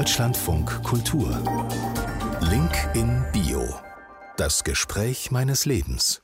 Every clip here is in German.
Deutschlandfunk Kultur. Link in Bio. Das Gespräch meines Lebens.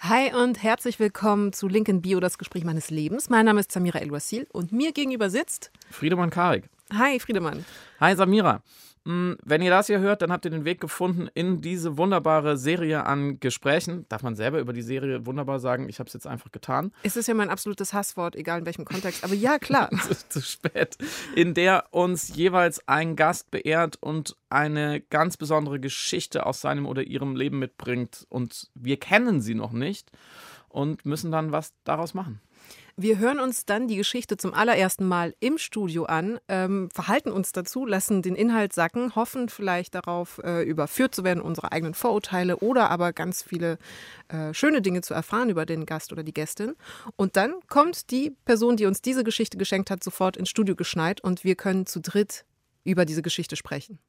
Hi und herzlich willkommen zu Link in Bio, das Gespräch meines Lebens. Mein Name ist Samira El-Wasil und mir gegenüber sitzt Friedemann Karik. Hi Friedemann. Hi Samira. Hm, wenn ihr das hier hört, dann habt ihr den Weg gefunden in diese wunderbare Serie an Gesprächen. Darf man selber über die Serie wunderbar sagen? Ich habe es jetzt einfach getan. Es ist ja mein absolutes Hasswort, egal in welchem Kontext. Aber ja, klar. es ist zu spät. In der uns jeweils ein Gast beehrt und eine ganz besondere Geschichte aus seinem oder ihrem Leben mitbringt. Und wir kennen sie noch nicht und müssen dann was daraus machen. Wir hören uns dann die Geschichte zum allerersten Mal im Studio an, ähm, verhalten uns dazu, lassen den Inhalt sacken, hoffen vielleicht darauf, äh, überführt zu werden, unsere eigenen Vorurteile oder aber ganz viele äh, schöne Dinge zu erfahren über den Gast oder die Gästin. Und dann kommt die Person, die uns diese Geschichte geschenkt hat, sofort ins Studio geschneit und wir können zu dritt über diese Geschichte sprechen.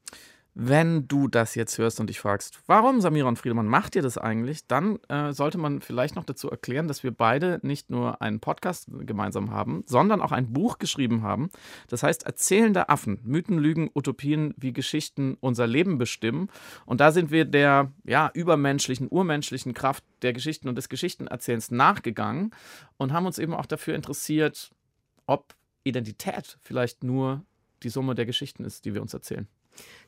Wenn du das jetzt hörst und dich fragst, warum Samira und Friedemann macht ihr das eigentlich, dann äh, sollte man vielleicht noch dazu erklären, dass wir beide nicht nur einen Podcast gemeinsam haben, sondern auch ein Buch geschrieben haben. Das heißt Erzählende Affen, Mythen, Lügen, Utopien, wie Geschichten unser Leben bestimmen. Und da sind wir der ja, übermenschlichen, urmenschlichen Kraft der Geschichten und des Geschichtenerzählens nachgegangen und haben uns eben auch dafür interessiert, ob Identität vielleicht nur die Summe der Geschichten ist, die wir uns erzählen.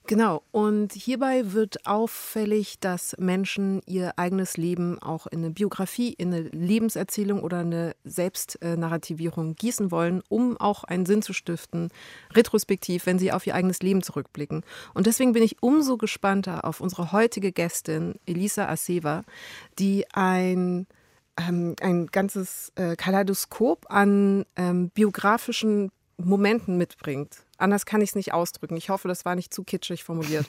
Genau, und hierbei wird auffällig, dass Menschen ihr eigenes Leben auch in eine Biografie, in eine Lebenserzählung oder eine Selbstnarrativierung gießen wollen, um auch einen Sinn zu stiften, retrospektiv, wenn sie auf ihr eigenes Leben zurückblicken. Und deswegen bin ich umso gespannter auf unsere heutige Gästin, Elisa Aseva, die ein ähm, ein ganzes äh, Kaleidoskop an ähm, biografischen Momenten mitbringt. Anders kann ich es nicht ausdrücken. Ich hoffe, das war nicht zu kitschig formuliert.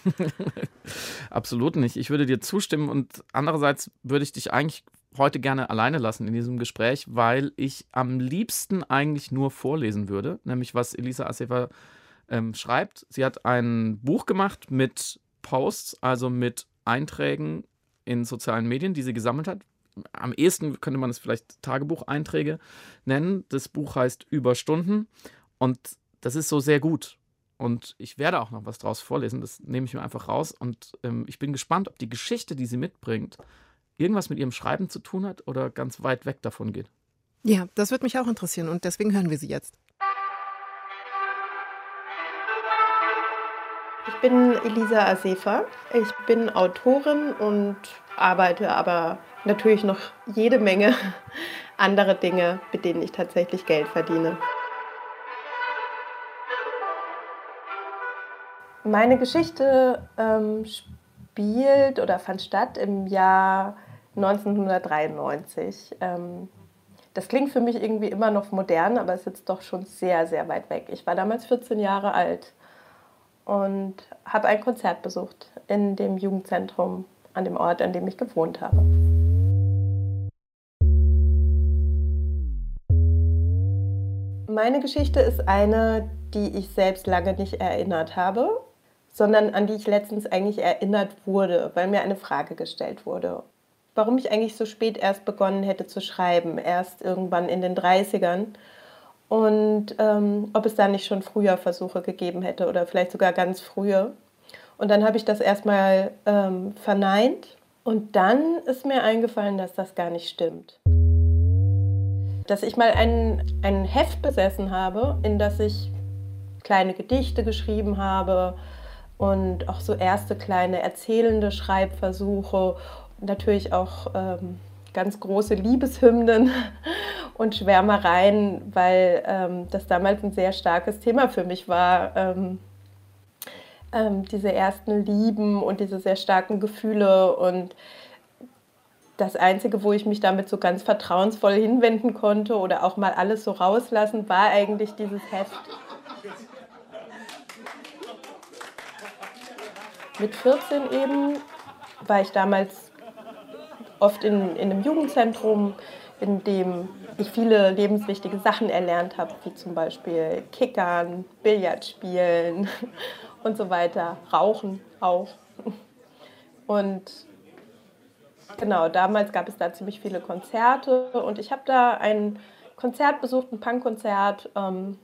Absolut nicht. Ich würde dir zustimmen und andererseits würde ich dich eigentlich heute gerne alleine lassen in diesem Gespräch, weil ich am liebsten eigentlich nur vorlesen würde, nämlich was Elisa Assefa ähm, schreibt. Sie hat ein Buch gemacht mit Posts, also mit Einträgen in sozialen Medien, die sie gesammelt hat. Am ehesten könnte man es vielleicht Tagebucheinträge nennen. Das Buch heißt Überstunden und das ist so sehr gut. Und ich werde auch noch was draus vorlesen. Das nehme ich mir einfach raus. Und ähm, ich bin gespannt, ob die Geschichte, die sie mitbringt, irgendwas mit ihrem Schreiben zu tun hat oder ganz weit weg davon geht. Ja, das würde mich auch interessieren. Und deswegen hören wir sie jetzt. Ich bin Elisa Asefa. Ich bin Autorin und arbeite aber natürlich noch jede Menge andere Dinge, mit denen ich tatsächlich Geld verdiene. Meine Geschichte ähm, spielt oder fand statt im Jahr 1993. Ähm, das klingt für mich irgendwie immer noch modern, aber es ist jetzt doch schon sehr, sehr weit weg. Ich war damals 14 Jahre alt und habe ein Konzert besucht in dem Jugendzentrum an dem Ort, an dem ich gewohnt habe. Meine Geschichte ist eine, die ich selbst lange nicht erinnert habe sondern an die ich letztens eigentlich erinnert wurde, weil mir eine Frage gestellt wurde. Warum ich eigentlich so spät erst begonnen hätte zu schreiben, erst irgendwann in den 30ern. Und ähm, ob es da nicht schon früher Versuche gegeben hätte oder vielleicht sogar ganz frühe. Und dann habe ich das erstmal ähm, verneint. Und dann ist mir eingefallen, dass das gar nicht stimmt. Dass ich mal ein, ein Heft besessen habe, in das ich kleine Gedichte geschrieben habe, und auch so erste kleine erzählende Schreibversuche, natürlich auch ähm, ganz große Liebeshymnen und Schwärmereien, weil ähm, das damals ein sehr starkes Thema für mich war. Ähm, ähm diese ersten Lieben und diese sehr starken Gefühle und das Einzige, wo ich mich damit so ganz vertrauensvoll hinwenden konnte oder auch mal alles so rauslassen, war eigentlich dieses Heft. Mit 14 eben war ich damals oft in, in einem Jugendzentrum, in dem ich viele lebenswichtige Sachen erlernt habe, wie zum Beispiel Kickern, Billard spielen und so weiter, Rauchen auch. Und genau, damals gab es da ziemlich viele Konzerte und ich habe da ein Konzert besucht, ein Punkkonzert. Ähm,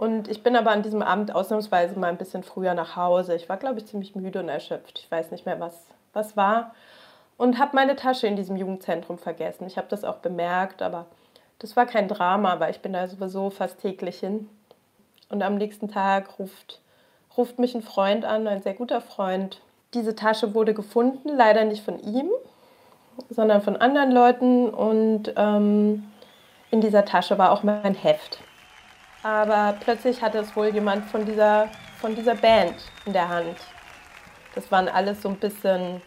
Und ich bin aber an diesem Abend ausnahmsweise mal ein bisschen früher nach Hause. Ich war, glaube ich, ziemlich müde und erschöpft. Ich weiß nicht mehr, was, was war. Und habe meine Tasche in diesem Jugendzentrum vergessen. Ich habe das auch bemerkt, aber das war kein Drama, weil ich bin da sowieso fast täglich hin. Und am nächsten Tag ruft, ruft mich ein Freund an, ein sehr guter Freund. Diese Tasche wurde gefunden, leider nicht von ihm, sondern von anderen Leuten. Und ähm, in dieser Tasche war auch mein Heft. Aber plötzlich hatte es wohl jemand von dieser, von dieser Band in der Hand. Das waren alles so ein bisschen,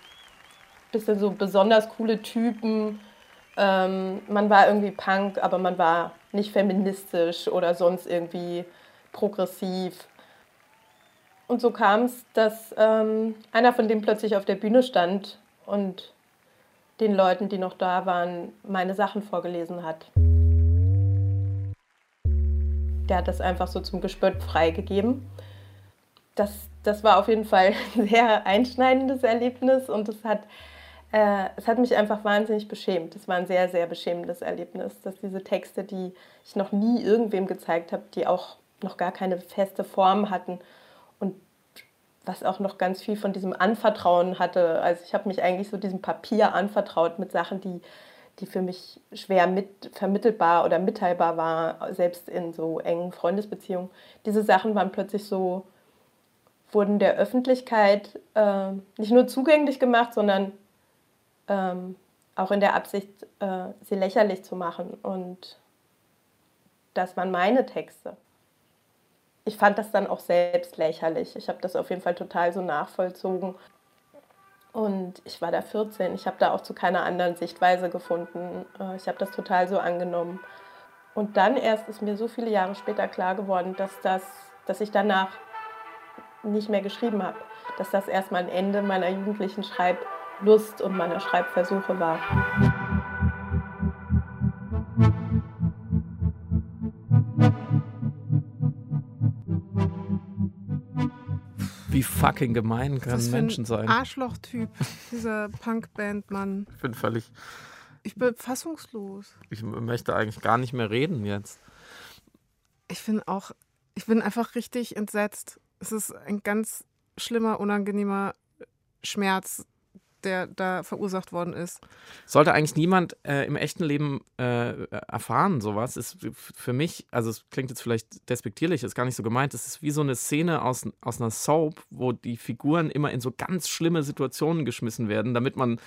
bisschen so besonders coole Typen. Ähm, man war irgendwie Punk, aber man war nicht feministisch oder sonst irgendwie progressiv. Und so kam es, dass ähm, einer von denen plötzlich auf der Bühne stand und den Leuten, die noch da waren, meine Sachen vorgelesen hat der hat das einfach so zum Gespött freigegeben. Das, das war auf jeden Fall ein sehr einschneidendes Erlebnis und es hat, äh, es hat mich einfach wahnsinnig beschämt. Es war ein sehr, sehr beschämendes Erlebnis, dass diese Texte, die ich noch nie irgendwem gezeigt habe, die auch noch gar keine feste Form hatten und was auch noch ganz viel von diesem Anvertrauen hatte. Also ich habe mich eigentlich so diesem Papier anvertraut mit Sachen, die die für mich schwer mit vermittelbar oder mitteilbar war, selbst in so engen Freundesbeziehungen. Diese Sachen waren plötzlich so, wurden der Öffentlichkeit äh, nicht nur zugänglich gemacht, sondern ähm, auch in der Absicht, äh, sie lächerlich zu machen. Und das waren meine Texte. Ich fand das dann auch selbst lächerlich. Ich habe das auf jeden Fall total so nachvollzogen. Und ich war da 14. Ich habe da auch zu keiner anderen Sichtweise gefunden. Äh, ich habe das total so angenommen. Und dann erst ist mir so viele Jahre später klar geworden, dass, das, dass ich danach nicht mehr geschrieben habe. Dass das erstmal ein Ende meiner jugendlichen Schreiblust und meiner Schreibversuche war. Wie fucking gemein können Menschen sein. Arschloch-Typ, dieser Punkband-Mann. Ich bin völlig. Ich bin fassungslos. Ich möchte eigentlich gar nicht mehr reden jetzt. Ich bin auch, ich bin einfach richtig entsetzt. Es ist ein ganz schlimmer, unangenehmer Schmerz, der da verursacht worden ist. Sollte eigentlich niemand äh, im echten Leben äh, erfahren, sowas. Ist für mich, also es klingt jetzt vielleicht despektierlich, ist gar nicht so gemeint, es ist wie so eine Szene aus, aus einer Soap, wo die Figuren immer in so ganz schlimme Situationen geschmissen werden, damit man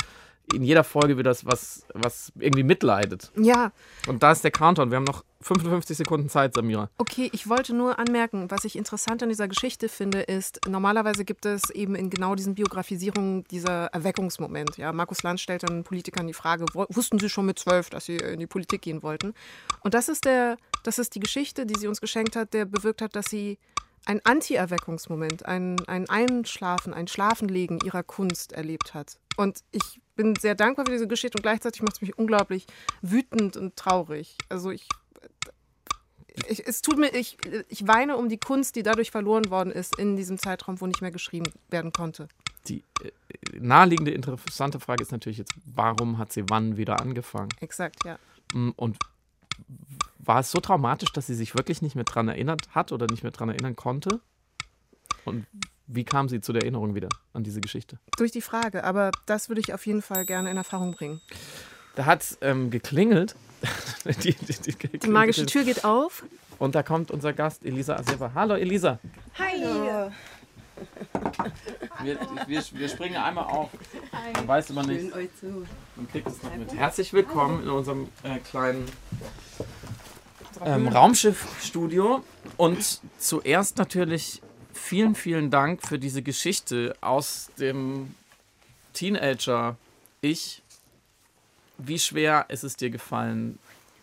in jeder Folge wieder was, was irgendwie mitleidet. Ja. Und da ist der Countdown. Wir haben noch 55 Sekunden Zeit, Samira. Okay, ich wollte nur anmerken, was ich interessant an dieser Geschichte finde, ist, normalerweise gibt es eben in genau diesen Biografisierungen dieser Erweckungsmoment. Ja, Markus Lanz stellt dann Politikern die Frage, wussten Sie schon mit zwölf, dass Sie in die Politik gehen wollten? Und das ist, der, das ist die Geschichte, die sie uns geschenkt hat, der bewirkt hat, dass sie ein Anti-Erweckungsmoment, ein, ein Einschlafen, ein Schlafenlegen ihrer Kunst erlebt hat. Und ich bin sehr dankbar für diese Geschichte und gleichzeitig macht es mich unglaublich wütend und traurig. Also ich, ich, es tut mir, ich, ich weine um die Kunst, die dadurch verloren worden ist in diesem Zeitraum, wo nicht mehr geschrieben werden konnte. Die äh, naheliegende, interessante Frage ist natürlich jetzt, warum hat sie wann wieder angefangen? Exakt, ja. Mm, und war es so traumatisch, dass sie sich wirklich nicht mehr daran erinnert hat oder nicht mehr daran erinnern konnte? Und wie kam sie zu der Erinnerung wieder an diese Geschichte? Durch die Frage, aber das würde ich auf jeden Fall gerne in Erfahrung bringen. Da hat es ähm, geklingelt. die, die, die, die, magische Tür geht auf. Und da kommt unser Gast Elisa Aseva. Hallo Elisa. Hi. Hallo. Wir, wir, wir, springen einmal auf. Man weiß immer nicht. Man kriegt es nicht mit. Herzlich willkommen in unserem äh, kleinen ähm, Raumschiffstudio. Und zuerst natürlich vielen, vielen Dank für diese Geschichte aus dem Teenager-Ich. Wie schwer ist es dir gefallen,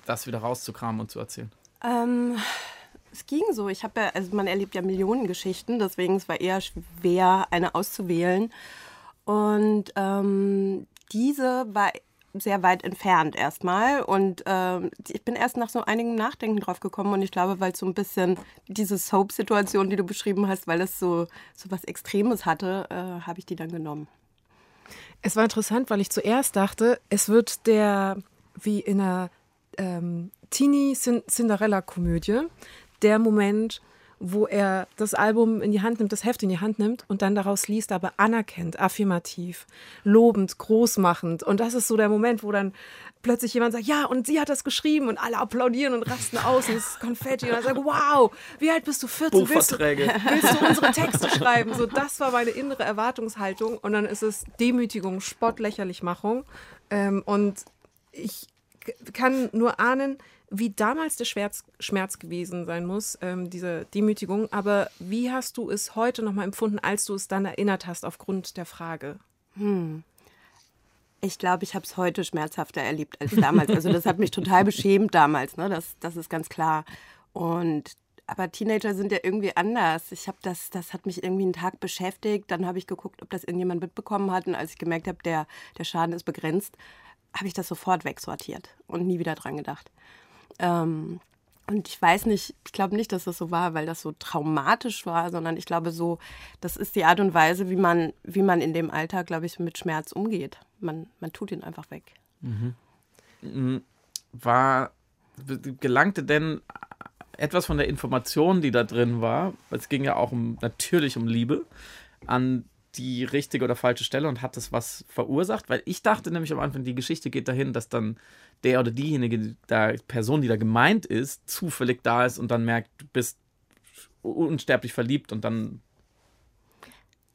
das wieder rauszukramen und zu erzählen? Ähm, es ging so. Ich habe ja, also man erlebt ja Millionen Geschichten, deswegen es war eher schwer, eine auszuwählen. Und ähm, diese war sehr weit entfernt erstmal. Und ähm, ich bin erst nach so einigem Nachdenken drauf gekommen und ich glaube, weil so ein bisschen diese Soap-Situation, die du beschrieben hast, weil es so, so was Extremes hatte, äh, habe ich die dann genommen. Es war interessant, weil ich zuerst dachte, es wird der, wie in einer ähm, Teenie-Cinderella-Komödie, der Moment, wo er das Album in die Hand nimmt, das Heft in die Hand nimmt und dann daraus liest, aber anerkennt, affirmativ, lobend, großmachend. Und das ist so der Moment, wo dann plötzlich jemand sagt, ja, und sie hat das geschrieben und alle applaudieren und rasten aus und es ist Konfetti und er sagt, wow, wie alt bist du? 14? Willst du, willst du unsere Texte schreiben? So, das war meine innere Erwartungshaltung und dann ist es Demütigung, Spottlächerlichmachung ähm, und ich kann nur ahnen, wie damals der Schmerz, Schmerz gewesen sein muss, ähm, diese Demütigung. Aber wie hast du es heute nochmal empfunden, als du es dann erinnert hast, aufgrund der Frage? Hm. Ich glaube, ich habe es heute schmerzhafter erlebt als damals. Also das hat mich total beschämt damals, ne? das, das ist ganz klar. Und aber Teenager sind ja irgendwie anders. Ich habe das, das hat mich irgendwie einen Tag beschäftigt. Dann habe ich geguckt, ob das irgendjemand mitbekommen hat. Und als ich gemerkt habe, der, der Schaden ist begrenzt, habe ich das sofort wegsortiert und nie wieder dran gedacht. Ähm, und ich weiß nicht, ich glaube nicht, dass das so war, weil das so traumatisch war, sondern ich glaube so, das ist die Art und Weise, wie man, wie man in dem Alter, glaube ich, mit Schmerz umgeht. Man, man tut ihn einfach weg. Mhm. mhm. War, gelangte denn etwas von der Information, die da drin war, es ging ja auch um, natürlich um Liebe, an die richtige oder falsche Stelle und hat das was verursacht? Weil ich dachte nämlich am Anfang, die Geschichte geht dahin, dass dann der oder diejenige, da Person, die da gemeint ist, zufällig da ist und dann merkt, du bist unsterblich verliebt und dann.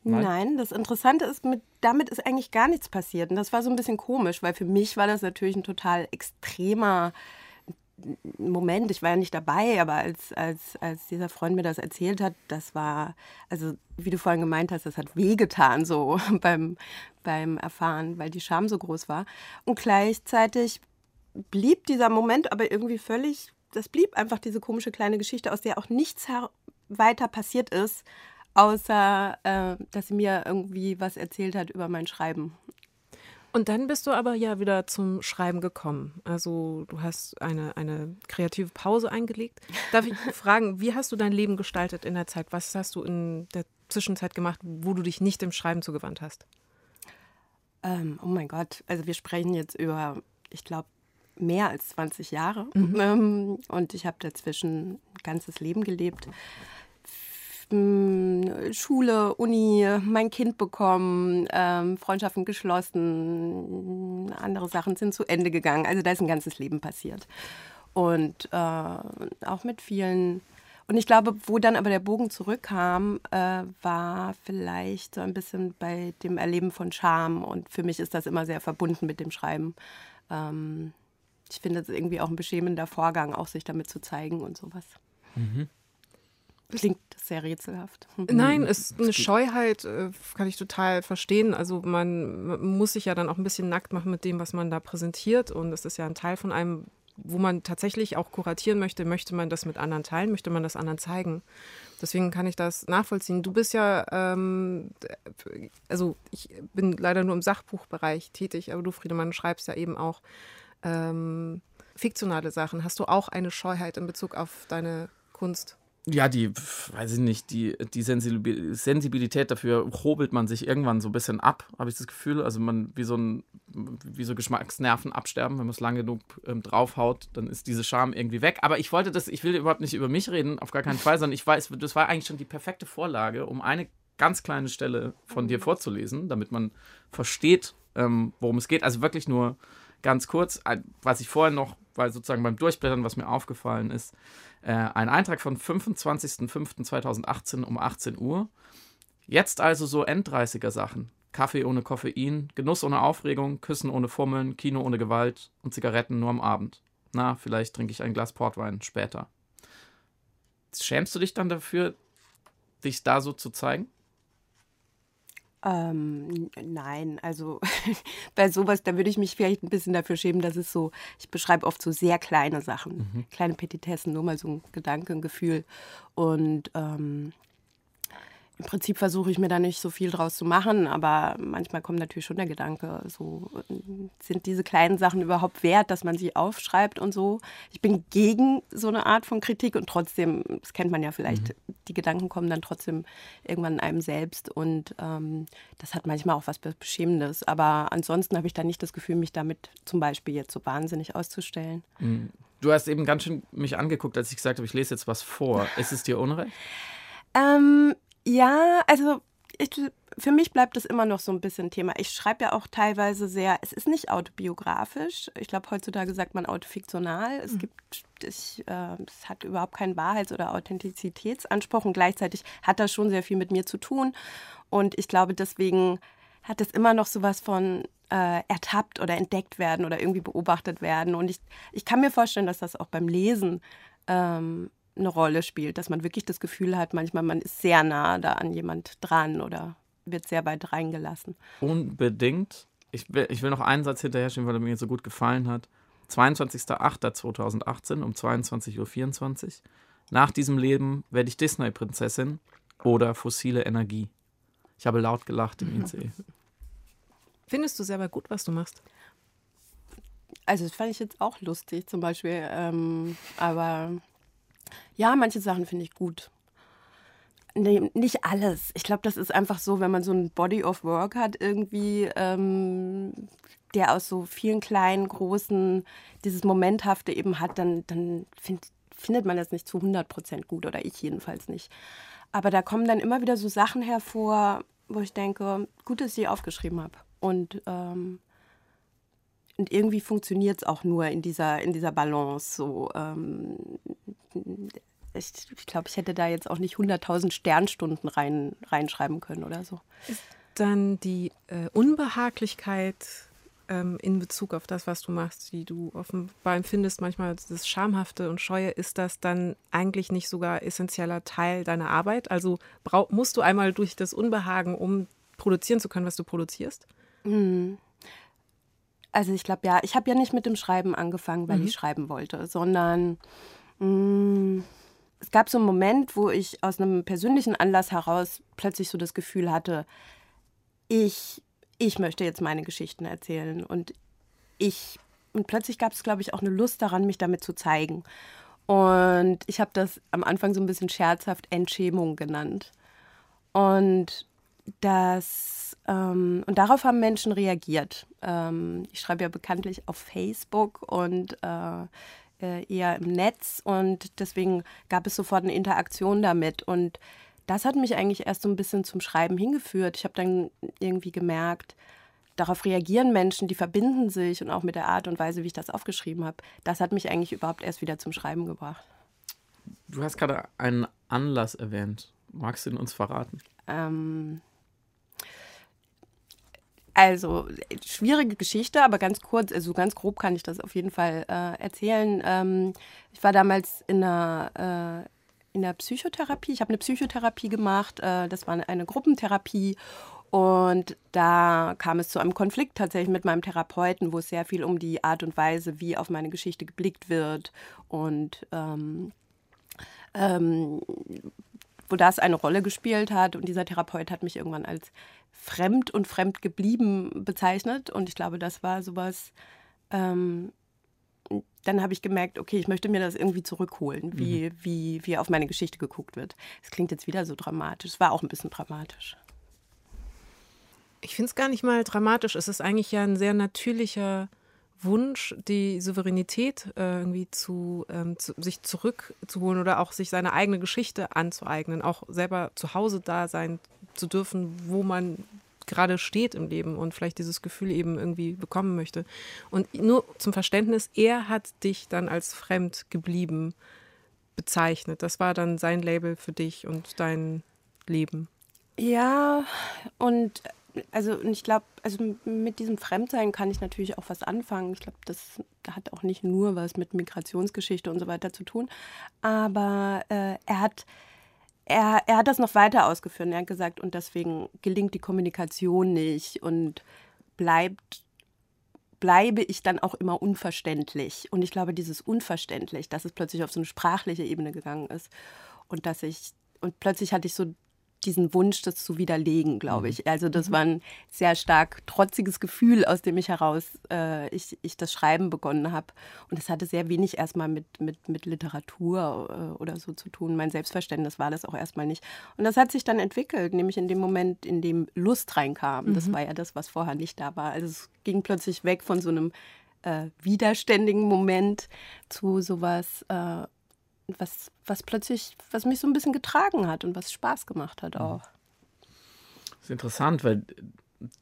Nein, das Interessante ist, mit, damit ist eigentlich gar nichts passiert. Und das war so ein bisschen komisch, weil für mich war das natürlich ein total extremer Moment, ich war ja nicht dabei, aber als, als, als dieser Freund mir das erzählt hat, das war, also wie du vorhin gemeint hast, das hat wehgetan so beim, beim Erfahren, weil die Scham so groß war. Und gleichzeitig blieb dieser Moment aber irgendwie völlig, das blieb einfach diese komische kleine Geschichte, aus der auch nichts weiter passiert ist, außer äh, dass sie mir irgendwie was erzählt hat über mein Schreiben. Und dann bist du aber ja wieder zum Schreiben gekommen. Also du hast eine, eine kreative Pause eingelegt. Darf ich fragen, wie hast du dein Leben gestaltet in der Zeit? Was hast du in der Zwischenzeit gemacht, wo du dich nicht dem Schreiben zugewandt hast? Ähm, oh mein Gott, also wir sprechen jetzt über, ich glaube, mehr als 20 Jahre. Mhm. Ähm, und ich habe dazwischen ein ganzes Leben gelebt. Schule, Uni, mein Kind bekommen, ähm, Freundschaften geschlossen, andere Sachen sind zu Ende gegangen. Also da ist ein ganzes Leben passiert. Und äh, auch mit vielen. Und ich glaube, wo dann aber der Bogen zurückkam, äh, war vielleicht so ein bisschen bei dem Erleben von Scham. Und für mich ist das immer sehr verbunden mit dem Schreiben. Ähm, ich finde es irgendwie auch ein beschämender Vorgang, auch sich damit zu zeigen und sowas. Mhm. Klingt sehr rätselhaft. Nein, es ist eine Scheuheit, äh, kann ich total verstehen. Also man muss sich ja dann auch ein bisschen nackt machen mit dem, was man da präsentiert. Und das ist ja ein Teil von einem, wo man tatsächlich auch kuratieren möchte. Möchte man das mit anderen teilen? Möchte man das anderen zeigen? Deswegen kann ich das nachvollziehen. Du bist ja, ähm, also ich bin leider nur im Sachbuchbereich tätig, aber du, Friedemann, schreibst ja eben auch ähm, fiktionale Sachen. Hast du auch eine Scheuheit in Bezug auf deine Kunst? Ja, die, weiß ich nicht, die, die Sensibilität dafür hobelt man sich irgendwann so ein bisschen ab, habe ich das Gefühl. Also man, wie so ein, wie so Geschmacksnerven absterben, wenn man es lange genug ähm, draufhaut, dann ist diese Scham irgendwie weg. Aber ich wollte das, ich will überhaupt nicht über mich reden, auf gar keinen Fall, sondern ich weiß, das war eigentlich schon die perfekte Vorlage, um eine ganz kleine Stelle von dir vorzulesen, damit man versteht, ähm, worum es geht. Also wirklich nur ganz kurz, was ich vorher noch, weil sozusagen beim Durchblättern, was mir aufgefallen ist, äh, ein Eintrag von 25.05.2018 um 18 Uhr. Jetzt also so End-30er Sachen. Kaffee ohne Koffein, Genuss ohne Aufregung, Küssen ohne Fummeln, Kino ohne Gewalt und Zigaretten nur am Abend. Na, vielleicht trinke ich ein Glas Portwein später. Schämst du dich dann dafür, dich da so zu zeigen? Ähm, nein, also bei sowas, da würde ich mich vielleicht ein bisschen dafür schämen, dass es so, ich beschreibe oft so sehr kleine Sachen, mhm. kleine Petitessen, nur mal so ein Gedanke, ein Gefühl. Und ähm, im Prinzip versuche ich mir da nicht so viel draus zu machen, aber manchmal kommt natürlich schon der Gedanke, so sind diese kleinen Sachen überhaupt wert, dass man sie aufschreibt und so. Ich bin gegen so eine Art von Kritik und trotzdem, das kennt man ja vielleicht, mhm. die Gedanken kommen dann trotzdem irgendwann in einem selbst und ähm, das hat manchmal auch was Beschämendes. Aber ansonsten habe ich da nicht das Gefühl, mich damit zum Beispiel jetzt so wahnsinnig auszustellen. Mhm. Du hast eben ganz schön mich angeguckt, als ich gesagt habe, ich lese jetzt was vor. Ist es dir unrecht? Ähm, ja, also ich, für mich bleibt es immer noch so ein bisschen Thema. Ich schreibe ja auch teilweise sehr, es ist nicht autobiografisch. Ich glaube, heutzutage sagt man autofiktional. Es mhm. gibt, ich, äh, es hat überhaupt keinen Wahrheits- oder Authentizitätsanspruch und gleichzeitig hat das schon sehr viel mit mir zu tun. Und ich glaube, deswegen hat es immer noch sowas von äh, ertappt oder entdeckt werden oder irgendwie beobachtet werden. Und ich, ich kann mir vorstellen, dass das auch beim Lesen ähm, eine Rolle spielt, dass man wirklich das Gefühl hat, manchmal man ist sehr nah da an jemand dran oder wird sehr weit reingelassen. Unbedingt. Ich will, ich will noch einen Satz hinterher schieben, weil er mir so gut gefallen hat. 22.08.2018 um 22.24 Uhr. Nach diesem Leben werde ich Disney-Prinzessin oder fossile Energie. Ich habe laut gelacht im ICE. Findest du selber gut, was du machst? Also, das fand ich jetzt auch lustig, zum Beispiel. Ähm, aber ja, manche Sachen finde ich gut. Nee, nicht alles. Ich glaube, das ist einfach so, wenn man so ein Body of Work hat, irgendwie, ähm, der aus so vielen kleinen, großen, dieses Momenthafte eben hat, dann, dann find, findet man das nicht zu 100 Prozent gut oder ich jedenfalls nicht. Aber da kommen dann immer wieder so Sachen hervor, wo ich denke, gut, dass ich die aufgeschrieben habe. Und, ähm, und irgendwie funktioniert es auch nur in dieser, in dieser Balance. So, ähm, ich, ich glaube, ich hätte da jetzt auch nicht 100.000 Sternstunden rein, reinschreiben können oder so. Ist dann die äh, Unbehaglichkeit ähm, in Bezug auf das, was du machst, die du offenbar empfindest, manchmal das Schamhafte und Scheue, ist das dann eigentlich nicht sogar essentieller Teil deiner Arbeit? Also brauch, musst du einmal durch das Unbehagen, um produzieren zu können, was du produzierst? Mhm. Also ich glaube ja, ich habe ja nicht mit dem Schreiben angefangen, weil mhm. ich schreiben wollte, sondern mh, mm, es gab so einen Moment, wo ich aus einem persönlichen Anlass heraus plötzlich so das Gefühl hatte, ich, ich möchte jetzt meine Geschichten erzählen und ich und plötzlich gab es, glaube ich, auch eine Lust daran, mich damit zu zeigen. Und ich habe das am Anfang so ein bisschen scherzhaft Entschämung genannt. Und das ähm, und darauf haben Menschen reagiert. Ähm, ich schreibe ja bekanntlich auf Facebook und äh, äh, eher im Netz und deswegen gab es sofort eine Interaktion damit und das hat mich eigentlich erst so ein bisschen zum Schreiben hingeführt. Ich habe dann irgendwie gemerkt, darauf reagieren Menschen, die verbinden sich und auch mit der Art und Weise, wie ich das aufgeschrieben habe. Das hat mich eigentlich überhaupt erst wieder zum Schreiben gebracht. Du hast gerade einen Anlass erwähnt. Magst du ihn uns verraten? Ähm, also, schwierige Geschichte, aber ganz kurz, also ganz grob kann ich das auf jeden Fall äh, erzählen. Ähm, ich war damals in einer, äh, in der Psychotherapie. Ich habe eine Psychotherapie gemacht. Äh, das war eine, eine Gruppentherapie. Und da kam es zu einem Konflikt tatsächlich mit meinem Therapeuten, wo es sehr viel um die Art und Weise, wie auf meine Geschichte geblickt wird und ähm, ähm, wo das eine Rolle gespielt hat. Und dieser Therapeut hat mich irgendwann als fremd und fremd geblieben bezeichnet. Und ich glaube, das war sowas. Ähm, dann habe ich gemerkt, okay, ich möchte mir das irgendwie zurückholen, wie, mhm. wie, wie auf meine Geschichte geguckt wird. Es klingt jetzt wieder so dramatisch. Es war auch ein bisschen dramatisch. Ich finde es gar nicht mal dramatisch. Es ist eigentlich ja ein sehr natürlicher Wunsch, die Souveränität äh, irgendwie zu, ähm, zu, sich zurückzuholen oder auch sich seine eigene Geschichte anzueignen, auch selber zu Hause da sein zu dürfen, wo man gerade steht im Leben und vielleicht dieses Gefühl eben irgendwie bekommen möchte. Und nur zum Verständnis, er hat dich dann als fremd geblieben bezeichnet. Das war dann sein Label für dich und dein Leben. Ja, und also ich glaube, also mit diesem Fremdsein kann ich natürlich auch was anfangen. Ich glaube, das hat auch nicht nur was mit Migrationsgeschichte und so weiter zu tun. Aber äh, er hat er, er hat das noch weiter ausgeführt. Er hat gesagt, und deswegen gelingt die Kommunikation nicht und bleibt bleibe ich dann auch immer unverständlich. Und ich glaube, dieses unverständlich, dass es plötzlich auf so eine sprachliche Ebene gegangen ist und dass ich und plötzlich hatte ich so diesen Wunsch, das zu widerlegen, glaube mhm. ich. Also das mhm. war ein sehr stark trotziges Gefühl, aus dem ich heraus äh, ich, ich das Schreiben begonnen habe. Und es hatte sehr wenig erstmal mit, mit, mit Literatur äh, oder so zu tun. Mein Selbstverständnis war das auch erstmal nicht. Und das hat sich dann entwickelt, nämlich in dem Moment, in dem Lust reinkam. Mhm. Das war ja das, was vorher nicht da war. Also es ging plötzlich weg von so einem äh, widerständigen Moment zu sowas, äh, was, was plötzlich, was mich so ein bisschen getragen hat und was Spaß gemacht hat auch. Das ist interessant, weil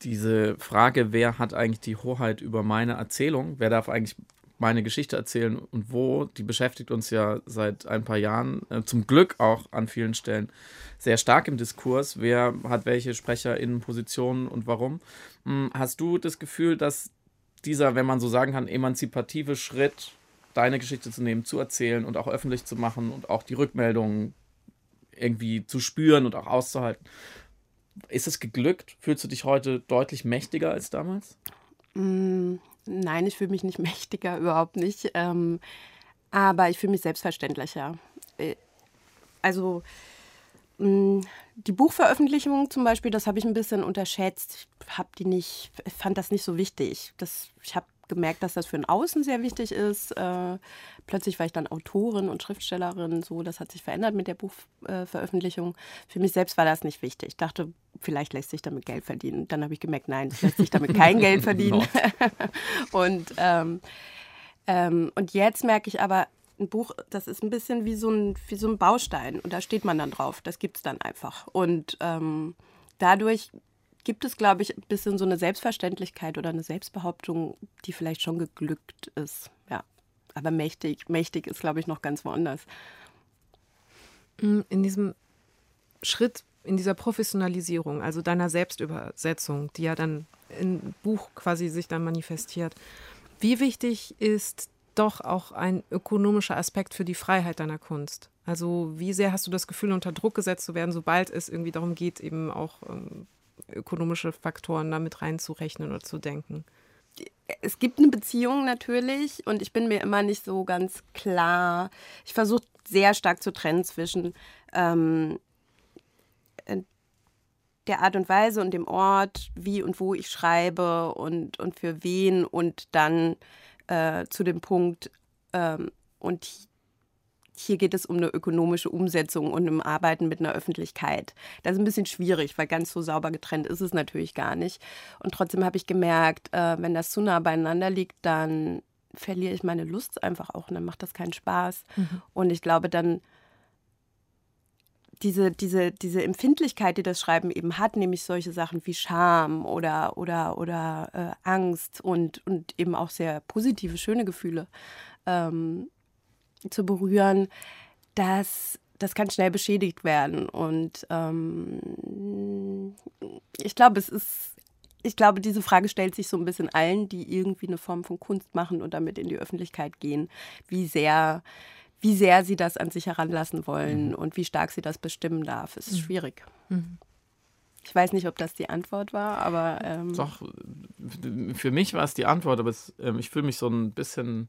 diese Frage, wer hat eigentlich die Hoheit über meine Erzählung, wer darf eigentlich meine Geschichte erzählen und wo, die beschäftigt uns ja seit ein paar Jahren, äh, zum Glück auch an vielen Stellen sehr stark im Diskurs. Wer hat welche SprecherInnenpositionen und warum? Hm, hast du das Gefühl, dass dieser, wenn man so sagen kann, emanzipative Schritt, deine Geschichte zu nehmen, zu erzählen und auch öffentlich zu machen und auch die Rückmeldungen irgendwie zu spüren und auch auszuhalten, ist es geglückt? Fühlst du dich heute deutlich mächtiger als damals? Mm, nein, ich fühle mich nicht mächtiger, überhaupt nicht. Ähm, aber ich fühle mich selbstverständlicher. Äh, also mm, die Buchveröffentlichung zum Beispiel, das habe ich ein bisschen unterschätzt. Ich habe die nicht, fand das nicht so wichtig. Das, ich habe gemerkt, dass das für ein Außen sehr wichtig ist. Äh, plötzlich war ich dann Autorin und Schriftstellerin. So, das hat sich verändert mit der Buchveröffentlichung. Für mich selbst war das nicht wichtig. Ich dachte, vielleicht lässt sich damit Geld verdienen. Dann habe ich gemerkt, nein, es lässt sich damit kein Geld verdienen. und, ähm, ähm, und jetzt merke ich aber, ein Buch, das ist ein bisschen wie so ein, wie so ein Baustein und da steht man dann drauf. Das gibt es dann einfach. Und ähm, dadurch gibt es, glaube ich, ein bisschen so eine Selbstverständlichkeit oder eine Selbstbehauptung, die vielleicht schon geglückt ist. Ja. Aber mächtig, mächtig ist, glaube ich, noch ganz woanders. Mm, in diesem Schritt, in dieser Professionalisierung, also deiner Selbstübersetzung, die ja dann im Buch quasi sich dann manifestiert, wie wichtig ist doch auch ein ökonomischer Aspekt für die Freiheit deiner Kunst? Also wie sehr hast du das Gefühl, unter Druck gesetzt zu werden, sobald es irgendwie darum geht, eben auch ähm, ökonomische Faktoren damit reinzurechnen oder zu denken? Es gibt eine Beziehung natürlich und ich bin mir immer nicht so ganz klar. Ich versuche sehr stark zu trennen zwischen ähm, der Art und Weise und dem Ort, wie und wo ich schreibe und, und für wen und dann äh, zu dem Punkt, ähm, und hier geht es um eine ökonomische Umsetzung und um Arbeiten mit einer Öffentlichkeit. Das ist ein bisschen schwierig, weil ganz so sauber getrennt ist es natürlich gar nicht. Und trotzdem habe ich gemerkt, äh, wenn das zu nah beieinander liegt, dann verliere ich meine Lust einfach auch und dann macht das keinen Spaß. Mhm. Und ich glaube, dann diese, diese, diese Empfindlichkeit, die das Schreiben eben hat, nämlich solche Sachen wie Scham oder, oder, oder äh, Angst und, und eben auch sehr positive, schöne Gefühle, ähm, zu berühren, das, das kann schnell beschädigt werden. Und ähm, ich glaube, es ist, ich glaube, diese Frage stellt sich so ein bisschen allen, die irgendwie eine Form von Kunst machen und damit in die Öffentlichkeit gehen, wie sehr, wie sehr sie das an sich heranlassen wollen mhm. und wie stark sie das bestimmen darf. Es ist mhm. schwierig. Mhm. Ich weiß nicht, ob das die Antwort war, aber. Ähm Doch, für mich war es die Antwort, aber es, äh, ich fühle mich so ein bisschen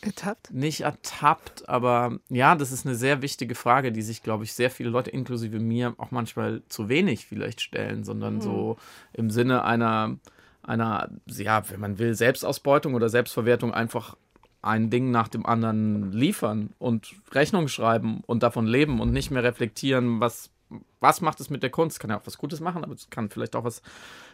Ertappt? Nicht ertappt, aber ja, das ist eine sehr wichtige Frage, die sich, glaube ich, sehr viele Leute, inklusive mir, auch manchmal zu wenig vielleicht stellen, sondern mhm. so im Sinne einer, einer, ja, wenn man will, Selbstausbeutung oder Selbstverwertung einfach ein Ding nach dem anderen liefern und Rechnung schreiben und davon leben und nicht mehr reflektieren, was was macht es mit der Kunst? Kann ja auch was Gutes machen, aber es kann vielleicht auch was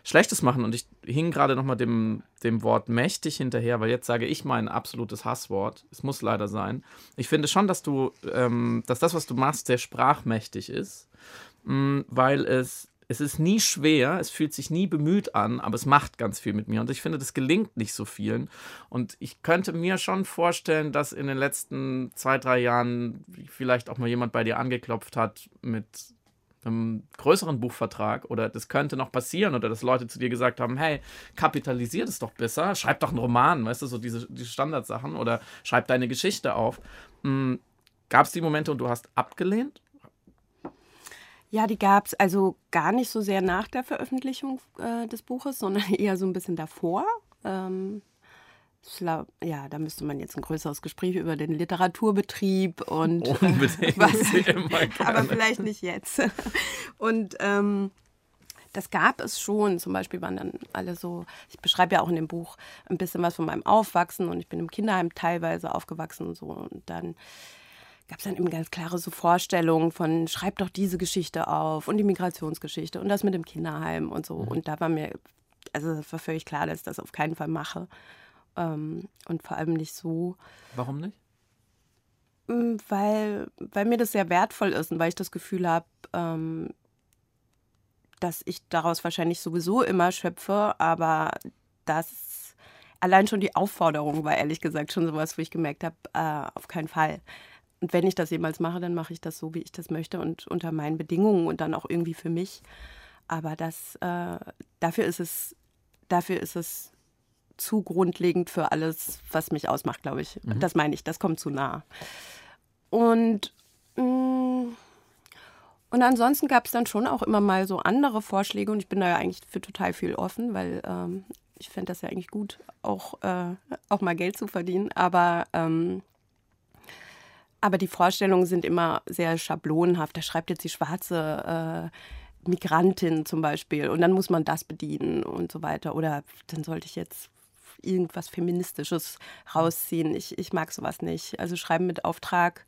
Schlechtes machen. Und ich hing gerade nochmal dem, dem Wort mächtig hinterher, weil jetzt sage ich mein absolutes Hasswort. Es muss leider sein. Ich finde schon, dass du, ähm, dass das, was du machst, sehr sprachmächtig ist, mh, mm, weil es es ist nie schwer, es fühlt sich nie bemüht an, aber es macht ganz viel mit mir. Und ich finde, das gelingt nicht so vielen. Und ich könnte mir schon vorstellen, dass in den letzten zwei, drei Jahren vielleicht auch mal jemand bei dir angeklopft hat mit einem größeren Buchvertrag oder das könnte noch passieren oder dass Leute zu dir gesagt haben, hey, kapitalisier das doch besser, schreib doch einen Roman, weißt du, so diese, diese Standardsachen oder schreib deine Geschichte auf. Hm, gab es die Momente und du hast abgelehnt? Ja, die gab es also gar nicht so sehr nach der Veröffentlichung äh, des Buches, sondern eher so ein bisschen davor. Ähm, ja, da müsste man jetzt ein größeres Gespräch über den Literaturbetrieb und Unbedingt. was, aber vielleicht nicht jetzt. Und ähm, das gab es schon. Zum Beispiel waren dann alle so, ich beschreibe ja auch in dem Buch ein bisschen was von meinem Aufwachsen und ich bin im Kinderheim teilweise aufgewachsen und so. Und dann gab es dann eben ganz klare so Vorstellungen von, schreib doch diese Geschichte auf und die Migrationsgeschichte und das mit dem Kinderheim und so. Mhm. Und da war mir, also das war völlig klar, dass ich das auf keinen Fall mache. Ähm, und vor allem nicht so. Warum nicht? Mm, weil, weil mir das sehr wertvoll ist und weil ich das Gefühl habe, ähm, dass ich daraus wahrscheinlich sowieso immer schöpfe, aber das allein schon die Aufforderung war ehrlich gesagt schon sowas, wo ich gemerkt habe, äh, auf keinen Fall. Und wenn ich das jemals mache, dann mache ich das so, wie ich das möchte und unter meinen Bedingungen und dann auch irgendwie für mich. Aber das, äh, dafür ist es, dafür ist es zu grundlegend für alles, was mich ausmacht, glaube ich. Mhm. Das meine ich, das kommt zu nah. Und mm, und ansonsten gab es dann schon auch immer mal so andere Vorschläge und ich bin da ja eigentlich für total viel offen, weil ähm, ich fände das ja eigentlich gut, auch, äh, auch mal Geld zu verdienen. Aber, ähm, aber die Vorstellungen sind immer sehr schablonenhaft. Da schreibt jetzt die schwarze äh, Migrantin zum Beispiel und dann muss man das bedienen und so weiter. Oder dann sollte ich jetzt irgendwas Feministisches rausziehen. Ich, ich mag sowas nicht. Also schreiben mit Auftrag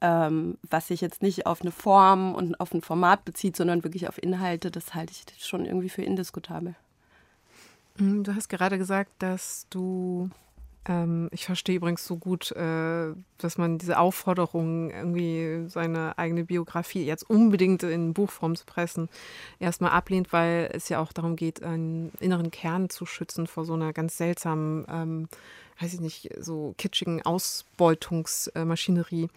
ähm, was sich jetzt nicht auf eine Form und auf ein Format bezieht, sondern wirklich auf Inhalte, das halte ich schon irgendwie für indiskutabel. Mhm, du hast gerade gesagt, dass du, ähm, ich verstehe übrigens so gut, äh, dass man diese Aufforderung, irgendwie seine eigene Biografie jetzt unbedingt in Buchform zu pressen, erstmal ablehnt, weil es ja auch darum geht, einen inneren Kern zu schützen vor so einer ganz seltsamen ähm, weiß ich nicht, so kitschigen Ausbeutungsmaschinerie.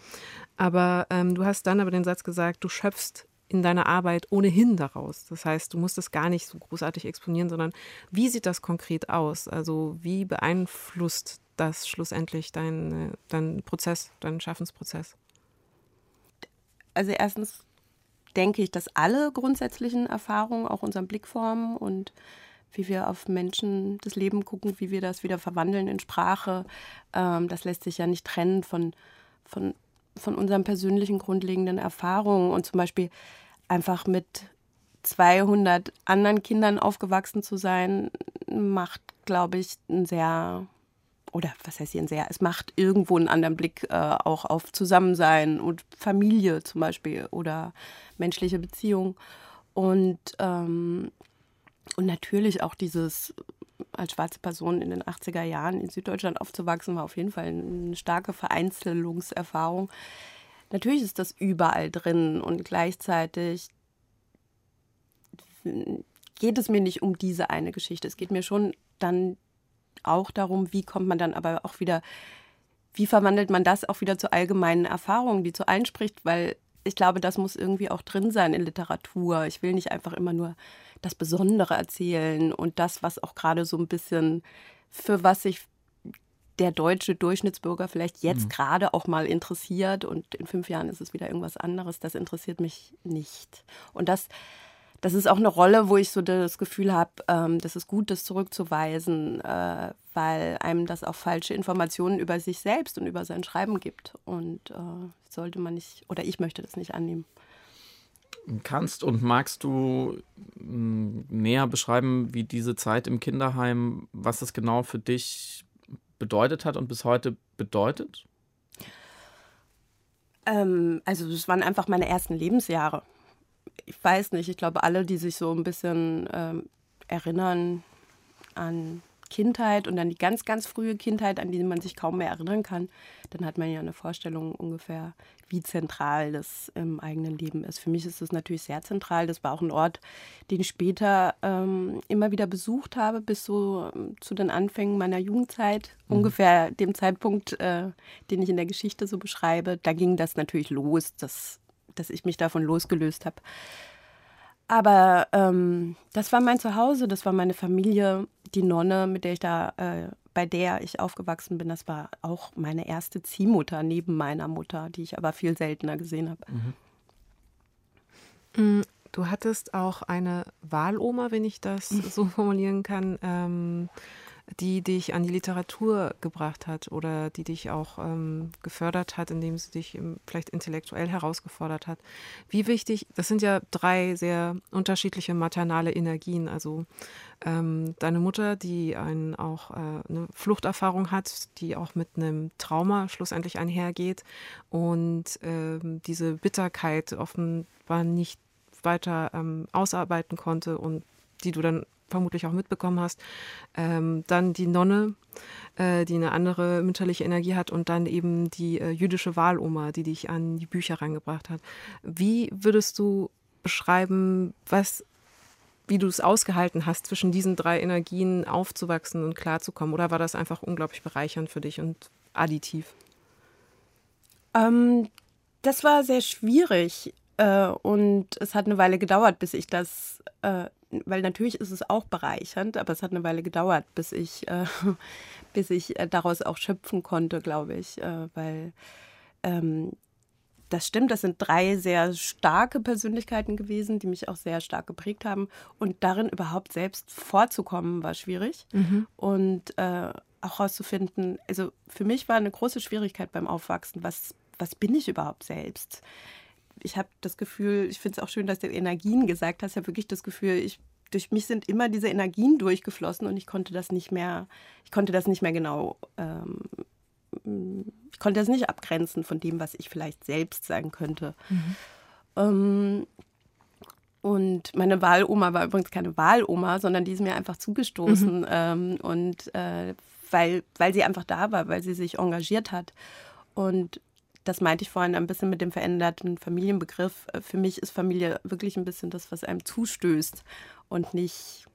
Aber ähm, du hast dann aber den Satz gesagt, du schöpfst in deiner Arbeit ohnehin daraus. Das heißt, du musst es gar nicht so großartig exponieren, sondern wie sieht das konkret aus? Also wie beeinflusst das schlussendlich deinen dein Prozess, deinen Schaffensprozess? Also erstens denke ich, dass alle grundsätzlichen Erfahrungen auch unseren Blick formen und wie wir auf Menschen das Leben gucken, wie wir das wieder verwandeln in Sprache. Ähm, das lässt sich ja nicht trennen von, von, von unseren persönlichen grundlegenden Erfahrungen. Und zum Beispiel einfach mit 200 anderen Kindern aufgewachsen zu sein, macht, glaube ich, ein sehr, oder was heißt hier ein sehr, es macht irgendwo einen anderen Blick äh, auch auf Zusammensein und Familie zum Beispiel oder menschliche Beziehungen. Und ähm, und natürlich auch dieses, als schwarze Person in den 80er Jahren in Süddeutschland aufzuwachsen, war auf jeden Fall eine starke Vereinzelungserfahrung. Natürlich ist das überall drin und gleichzeitig geht es mir nicht um diese eine Geschichte. Es geht mir schon dann auch darum, wie kommt man dann aber auch wieder, wie verwandelt man das auch wieder zu allgemeinen Erfahrungen, die zu einspricht, weil ich glaube, das muss irgendwie auch drin sein in Literatur. Ich will nicht einfach immer nur das Besondere erzählen und das, was auch gerade so ein bisschen, für was sich der deutsche Durchschnittsbürger vielleicht jetzt mhm. gerade auch mal interessiert und in fünf Jahren ist es wieder irgendwas anderes, das interessiert mich nicht. Und das, das ist auch eine Rolle, wo ich so das Gefühl habe, ähm, das ist gut, das zurückzuweisen, äh, weil einem das auch falsche Informationen über sich selbst und über sein Schreiben gibt. Und äh, sollte man nicht, oder ich möchte das nicht annehmen. Kannst und magst du hm, näher beschreiben, wie diese Zeit im Kinderheim, was es genau für dich bedeutet hat und bis heute bedeutet? Ähm, also es waren einfach meine ersten Lebensjahre. Ich weiß nicht, ich glaube alle, die sich so ein bisschen ähm, erinnern an Kindheit und an die ganz, ganz frühe Kindheit, an die man sich kaum mehr erinnern kann, dann hat man ja eine Vorstellung ungefähr, wie zentral das im eigenen Leben ist. Für mich ist es natürlich sehr zentral. Das war auch ein Ort, den ich später ähm, immer wieder besucht habe, bis so ähm, zu den Anfängen meiner Jugendzeit, mhm. ungefähr dem Zeitpunkt, äh, den ich in der Geschichte so beschreibe. Da ging das natürlich los, dass, dass ich mich davon losgelöst habe. Aber ähm, das war mein Zuhause, das war meine Familie die Nonne, mit der ich da, äh, bei der ich aufgewachsen bin, das war auch meine erste Ziehmutter neben meiner Mutter, die ich aber viel seltener gesehen habe. Mhm. Mm, du hattest auch eine Wahloma, wenn ich das so formulieren kann. Ähm, die dich an die Literatur gebracht hat oder die dich auch ähm, gefördert hat, indem sie dich vielleicht intellektuell herausgefordert hat. Wie wichtig, das sind ja drei sehr unterschiedliche maternale Energien. Also ähm, deine Mutter, die einen auch äh, eine Fluchterfahrung hat, die auch mit einem Trauma schlussendlich einhergeht und ähm, diese Bitterkeit offenbar nicht weiter ähm, ausarbeiten konnte und die du dann vermutlich auch mitbekommen hast. Ähm, dann die Nonne, äh, die eine andere mütterliche Energie hat und dann eben die äh, jüdische Wahloma, die dich an die Bücher reingebracht hat. Wie würdest du beschreiben, was wie du es ausgehalten hast, zwischen diesen drei Energien aufzuwachsen und klarzukommen? Oder war das einfach unglaublich bereichernd für dich und additiv? Ähm, das war sehr schwierig äh, und es hat eine Weile gedauert, bis ich das, äh, weil natürlich ist es auch bereichernd, aber es hat eine Weile gedauert, bis ich, äh, bis ich äh, daraus auch schöpfen konnte, glaube ich, äh, weil ähm, das stimmt, das sind drei sehr starke Persönlichkeiten gewesen, die mich auch sehr stark geprägt haben. Und darin überhaupt selbst vorzukommen, war schwierig. Mhm. Und äh, auch herauszufinden, also für mich war eine große Schwierigkeit beim Aufwachsen, was, was bin ich überhaupt selbst? Ich habe das Gefühl, ich finde es auch schön, dass du Energien gesagt hast, ich habe wirklich das Gefühl, ich, durch mich sind immer diese Energien durchgeflossen und ich konnte das nicht mehr, ich konnte das nicht mehr genau ähm, ich konnte das nicht abgrenzen von dem, was ich vielleicht selbst sein könnte. Mhm. Ähm, und meine Wahloma war übrigens keine Wahloma, sondern die ist mir einfach zugestoßen. Mhm. Ähm, und äh, weil, weil sie einfach da war, weil sie sich engagiert hat. Und das meinte ich vorhin ein bisschen mit dem veränderten Familienbegriff. Äh, für mich ist Familie wirklich ein bisschen das, was einem zustößt und nicht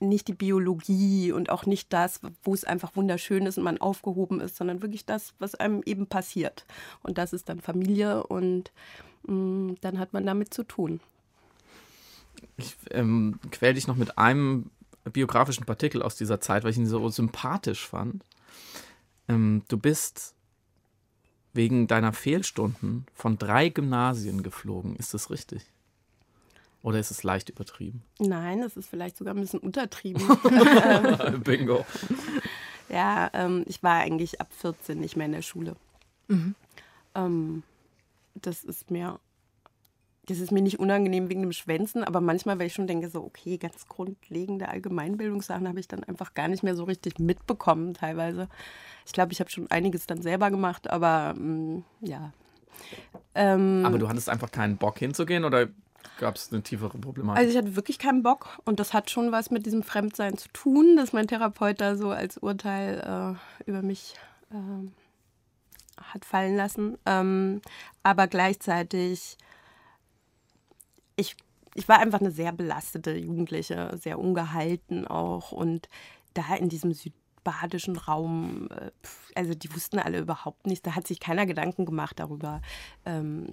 nicht die Biologie und auch nicht das, wo es einfach wunderschön ist und man aufgehoben ist, sondern wirklich das, was einem eben passiert. Und das ist dann Familie und mh, mm, dann hat man damit zu tun. Ich ähm, quäl dich noch mit einem biografischen Partikel aus dieser Zeit, weil ich ihn so sympathisch fand. Ähm, du bist wegen deiner Fehlstunden von drei Gymnasien geflogen. Ist das richtig? Oder ist es leicht übertrieben? Nein, es ist vielleicht sogar ein bisschen untertrieben. Bingo. Ja, ähm, ich war eigentlich ab 14 nicht mehr in der Schule. Mhm. Ähm, das ist mir, das ist mir nicht unangenehm wegen dem Schwänzen, aber manchmal, weil ich schon denke, so, okay, ganz grundlegende Allgemeinbildungssachen habe ich dann einfach gar nicht mehr so richtig mitbekommen, teilweise. Ich glaube, ich habe schon einiges dann selber gemacht, aber ähm, ja. Ähm, aber du hattest einfach keinen Bock hinzugehen oder gab es eine tiefere Problematik? Also ich hatte wirklich keinen Bock und das hat schon was mit diesem Fremdsein zu tun, dass mein Therapeut da so als Urteil äh, über mich äh, hat fallen lassen. Ähm, aber gleichzeitig, ich, ich war einfach eine sehr belastete Jugendliche, sehr ungehalten auch und da in diesem Süd badischen Raum, äh, also die wussten alle überhaupt nichts, da hat sich keiner Gedanken gemacht darüber. Ähm,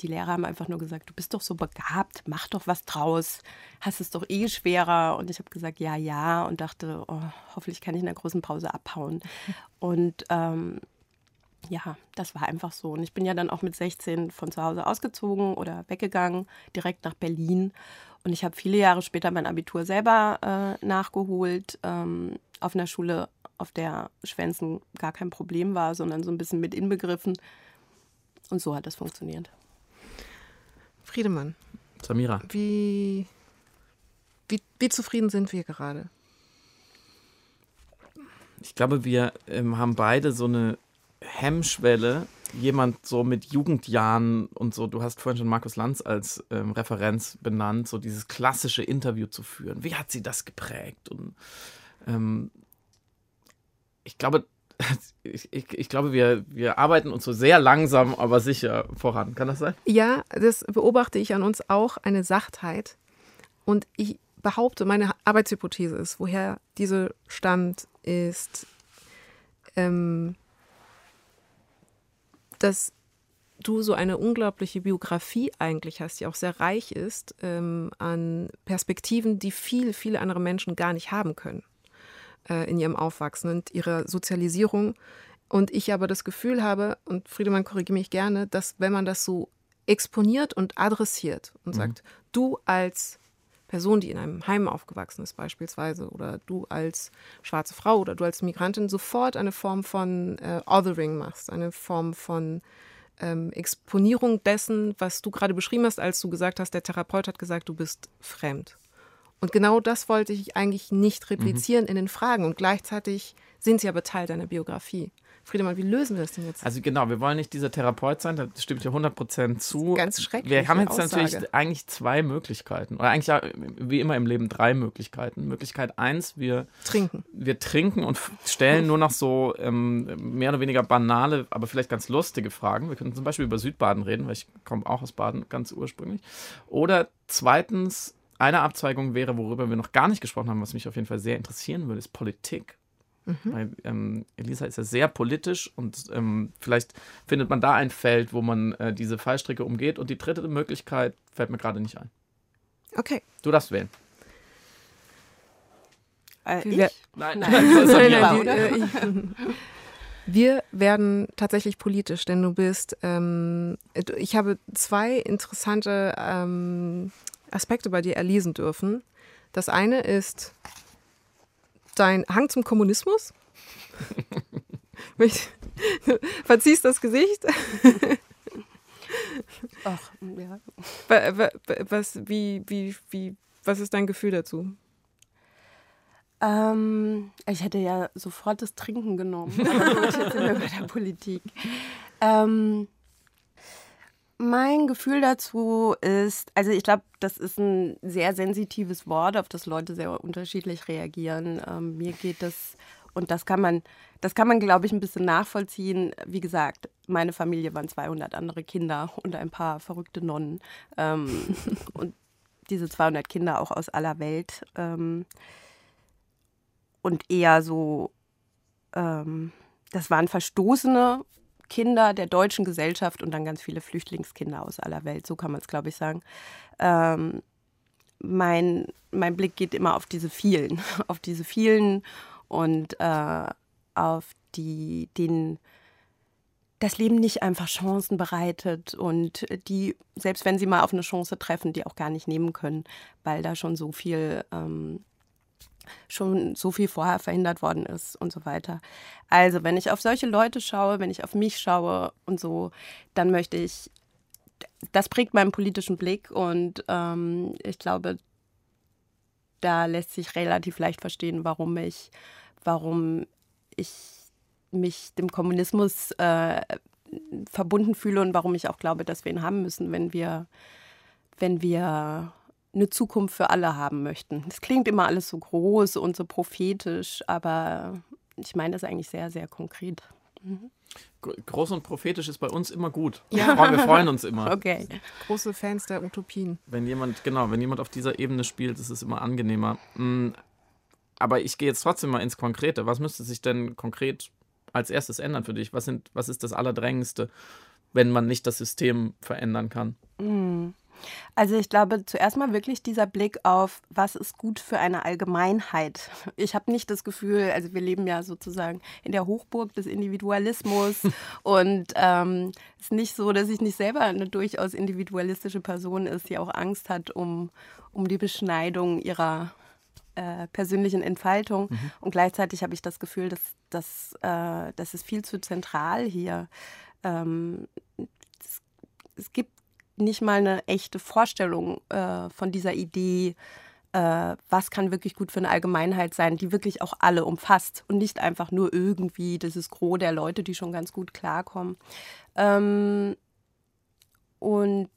die Lehrer haben einfach nur gesagt, du bist doch so begabt, mach doch was draus, hast es doch eh schwerer. Und ich habe gesagt, ja, ja, und dachte, oh, hoffentlich kann ich in der großen Pause abhauen. Und ähm, ja, das war einfach so. Und ich bin ja dann auch mit 16 von zu Hause ausgezogen oder weggegangen, direkt nach Berlin. Und ich habe viele Jahre später mein Abitur selber äh, nachgeholt, ähm, auf einer Schule, auf der Schwänzen gar kein Problem war, sondern so ein bisschen mit inbegriffen. Und so hat das funktioniert. Friedemann. Samira. Wie, wie, wie zufrieden sind wir gerade? Ich glaube, wir ähm, haben beide so eine Hemmschwelle, jemand so mit Jugendjahren und so, du hast vorhin schon Markus Lanz als ähm, Referenz benannt, so dieses klassische Interview zu führen. Wie hat sie das geprägt? Und ähm, ich glaube, ich, ich, ich, glaube, wir, wir arbeiten uns so sehr langsam, aber sicher voran. Kann das sein? Ja, das beobachte ich an uns auch, eine Sachtheit. Und ich behaupte, meine Arbeitshypothese ist, woher diese stammt, ist, ähm, dass du so eine unglaubliche Biografie eigentlich hast, die auch sehr reich ist ähm, an Perspektiven, die viele, viele andere Menschen gar nicht haben können äh, in ihrem Aufwachsen und ihrer Sozialisierung. Und ich aber das Gefühl habe, und Friedemann korrigiere mich gerne, dass wenn man das so exponiert und adressiert und mhm. sagt, du als Person, die in einem Heim aufgewachsen ist beispielsweise, oder du als schwarze Frau oder du als Migrantin sofort eine Form von äh, Othering machst, eine Form von ähm, Exponierung dessen, was du gerade beschrieben hast, als du gesagt hast, der Therapeut hat gesagt, du bist fremd. Und genau das wollte ich eigentlich nicht replizieren mhm. in den Fragen. Und gleichzeitig sind sie aber Teil deiner Biografie. Friedemann, wie lösen wir das denn jetzt? Also genau, wir wollen nicht dieser Therapeut sein, da stimmt ja 100% zu. Ganz schrecklich. Wir haben jetzt Aussage. natürlich eigentlich zwei Möglichkeiten. Oder eigentlich ja, wie immer im Leben drei Möglichkeiten. Möglichkeit eins, wir trinken. Wir trinken und stellen nur noch so ähm, mehr oder weniger banale, aber vielleicht ganz lustige Fragen. Wir können zum Beispiel über Südbaden reden, weil ich komme auch aus Baden ganz ursprünglich. Oder zweitens, eine Abzweigung wäre, worüber wir noch gar nicht gesprochen haben, was mich auf jeden Fall sehr interessieren würde, ist Politik. Mhm. Weil ähm, Elisa ist ja sehr politisch und ähm, vielleicht findet man da ein Feld, wo man äh, diese Fallstricke umgeht. Und die dritte Möglichkeit fällt mir gerade nicht ein. Okay. Du darfst wählen. Äh, ich? Nein, nein, nein, nein die, äh, wir werden tatsächlich politisch, denn du bist, ähm, ich habe zwei interessante ähm, Aspekte bei dir erlesen dürfen. Das eine ist dein Hang zum Kommunismus. verziehst das Gesicht. Ach, ja. Was, wie, wie, wie, was ist dein Gefühl dazu? Ähm, ich hätte ja sofort das Trinken genommen. Aber jetzt sind wir bei der Politik. Ähm, mein Gefühl dazu ist, also ich glaube, das ist ein sehr sensitives Wort, auf das Leute sehr unterschiedlich reagieren. Ähm, mir geht das, und das kann man, das kann man, glaube ich, ein bisschen nachvollziehen. Wie gesagt, meine Familie waren 200 andere Kinder und ein paar verrückte Nonnen. Ähm, und diese 200 Kinder auch aus aller Welt. Ähm, und eher so, ähm, das waren Verstoßene Kinder der deutschen Gesellschaft und dann ganz viele Flüchtlingskinder aus aller Welt. So kann man es, glaube ich, sagen. Ähm, mein, mein Blick geht immer auf diese vielen, auf diese vielen und äh, auf die, denen das Leben nicht einfach Chancen bereitet und die, selbst wenn sie mal auf eine Chance treffen, die auch gar nicht nehmen können, weil da schon so viel ähm, schon so viel vorher verhindert worden ist und so weiter. Also, wenn ich auf solche Leute schaue, wenn ich auf mich schaue und so, dann möchte ich, das prägt meinen politischen Blick und ähm, ich glaube, da lässt sich relativ leicht verstehen, warum ich, warum ich mich dem Kommunismus äh, verbunden fühle und warum ich auch glaube, dass wir ihn haben müssen, wenn wir, wenn wir eine Zukunft für alle haben möchten. Das klingt immer alles so groß und so prophetisch, aber ich meine das eigentlich sehr, sehr konkret. Mhm. Groß und prophetisch ist bei uns immer gut. Ja. Wir freuen uns immer. Okay. Große Fans der Utopien. Wenn jemand, genau, wenn jemand auf dieser Ebene spielt, ist es immer angenehmer. Mm, aber ich gehe jetzt trotzdem mal ins Konkrete. Was müsste sich denn konkret als erstes ändern für dich? Was, sind, was ist das Allerdrängendste, wenn man nicht das System verändern kann? Mhm. Also ich glaube zuerst mal wirklich dieser Blick auf, was ist gut für eine Allgemeinheit. Ich habe nicht das Gefühl, also wir leben ja sozusagen in der Hochburg des Individualismus und ähm, es ist nicht so, dass ich nicht selber eine durchaus individualistische Person ist, die auch Angst hat um, um die Beschneidung ihrer äh, persönlichen Entfaltung. Mhm. Und gleichzeitig habe ich das Gefühl, dass, dass äh, das ist viel zu zentral hier. Ähm, es, es gibt nicht mal eine echte Vorstellung äh, von dieser Idee, äh, was kann wirklich gut für eine Allgemeinheit sein, die wirklich auch alle umfasst und nicht einfach nur irgendwie dieses Gros der Leute, die schon ganz gut klarkommen. Ähm, und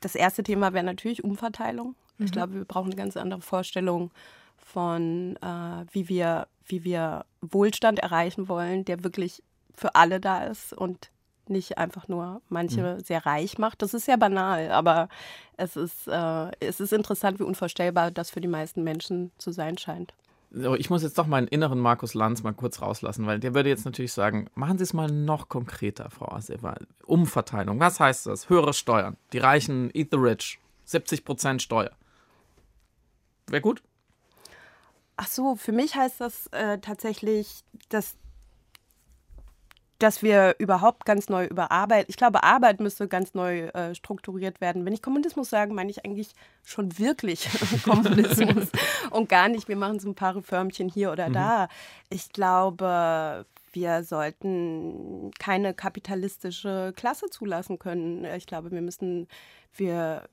das erste Thema wäre natürlich Umverteilung. Mhm. Ich glaube, wir brauchen eine ganz andere Vorstellung von, äh, wie, wir, wie wir Wohlstand erreichen wollen, der wirklich für alle da ist und nicht einfach nur manche mhm. sehr reich macht. Das ist ja banal, aber es ist, äh, es ist interessant, wie unvorstellbar das für die meisten Menschen zu sein scheint. So, ich muss jetzt doch meinen inneren Markus Lanz mal kurz rauslassen, weil der würde jetzt natürlich sagen, machen Sie es mal noch konkreter, Frau Aseva. Umverteilung, was heißt das? Höhere Steuern. Die Reichen eat the rich. 70 Prozent Steuer. Wäre gut? Ach so, für mich heißt das äh, tatsächlich, dass dass wir überhaupt ganz neu über Arbeit, ich glaube, Arbeit müsste ganz neu äh, strukturiert werden. Wenn ich Kommunismus sage, meine ich eigentlich schon wirklich Kommunismus und gar nicht, wir machen so ein paar Reformchen hier oder mhm. da. Ich glaube, wir sollten keine kapitalistische Klasse zulassen können. Ich glaube, wir müssen, wir,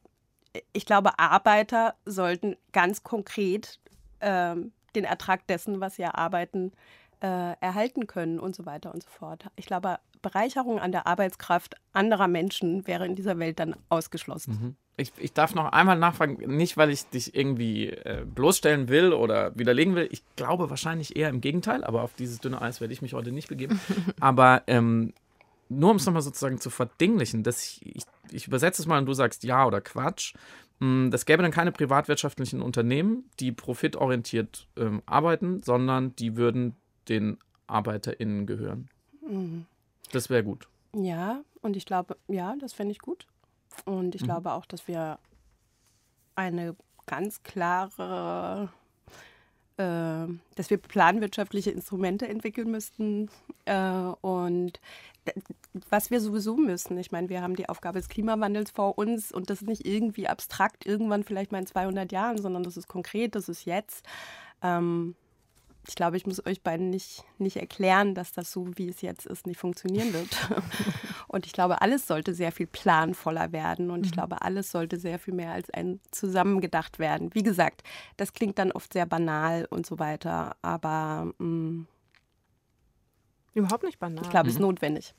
ich glaube, Arbeiter sollten ganz konkret ähm, den Ertrag dessen, was sie arbeiten, äh, erhalten können und so weiter und so fort. Ich glaube, Bereicherung an der Arbeitskraft anderer Menschen wäre in dieser Welt dann ausgeschlossen. Mhm. Ich, ich darf noch einmal nachfragen, nicht weil ich dich irgendwie äh, bloßstellen will oder widerlegen will. Ich glaube wahrscheinlich eher im Gegenteil, aber auf dieses dünne Eis werde ich mich heute nicht begeben. aber ähm, nur um es nochmal sozusagen zu verdinglichen, dass ich, ich, ich übersetze es mal und du sagst ja oder Quatsch. Mm, das gäbe dann keine privatwirtschaftlichen Unternehmen, die profitorientiert ähm, arbeiten, sondern die würden den ArbeiterInnen gehören. Mhm. Das wäre gut. Ja, und ich glaube, ja, das fände ich gut. Und ich mhm. glaube auch, dass wir eine ganz klare, äh, dass wir planwirtschaftliche Instrumente entwickeln müssten. Äh, und was wir sowieso müssen, ich meine, wir haben die Aufgabe des Klimawandels vor uns und das ist nicht irgendwie abstrakt, irgendwann vielleicht mal in 200 Jahren, sondern das ist konkret, das ist jetzt. Ähm, ich glaube, ich muss euch beiden nicht, nicht erklären, dass das so, wie es jetzt ist, nicht funktionieren wird. und ich glaube, alles sollte sehr viel planvoller werden und ich mhm. glaube, alles sollte sehr viel mehr als ein zusammengedacht werden. Wie gesagt, das klingt dann oft sehr banal und so weiter, aber mh, mm, überhaupt nicht banal. Ich glaube, es ist mhm. notwendig.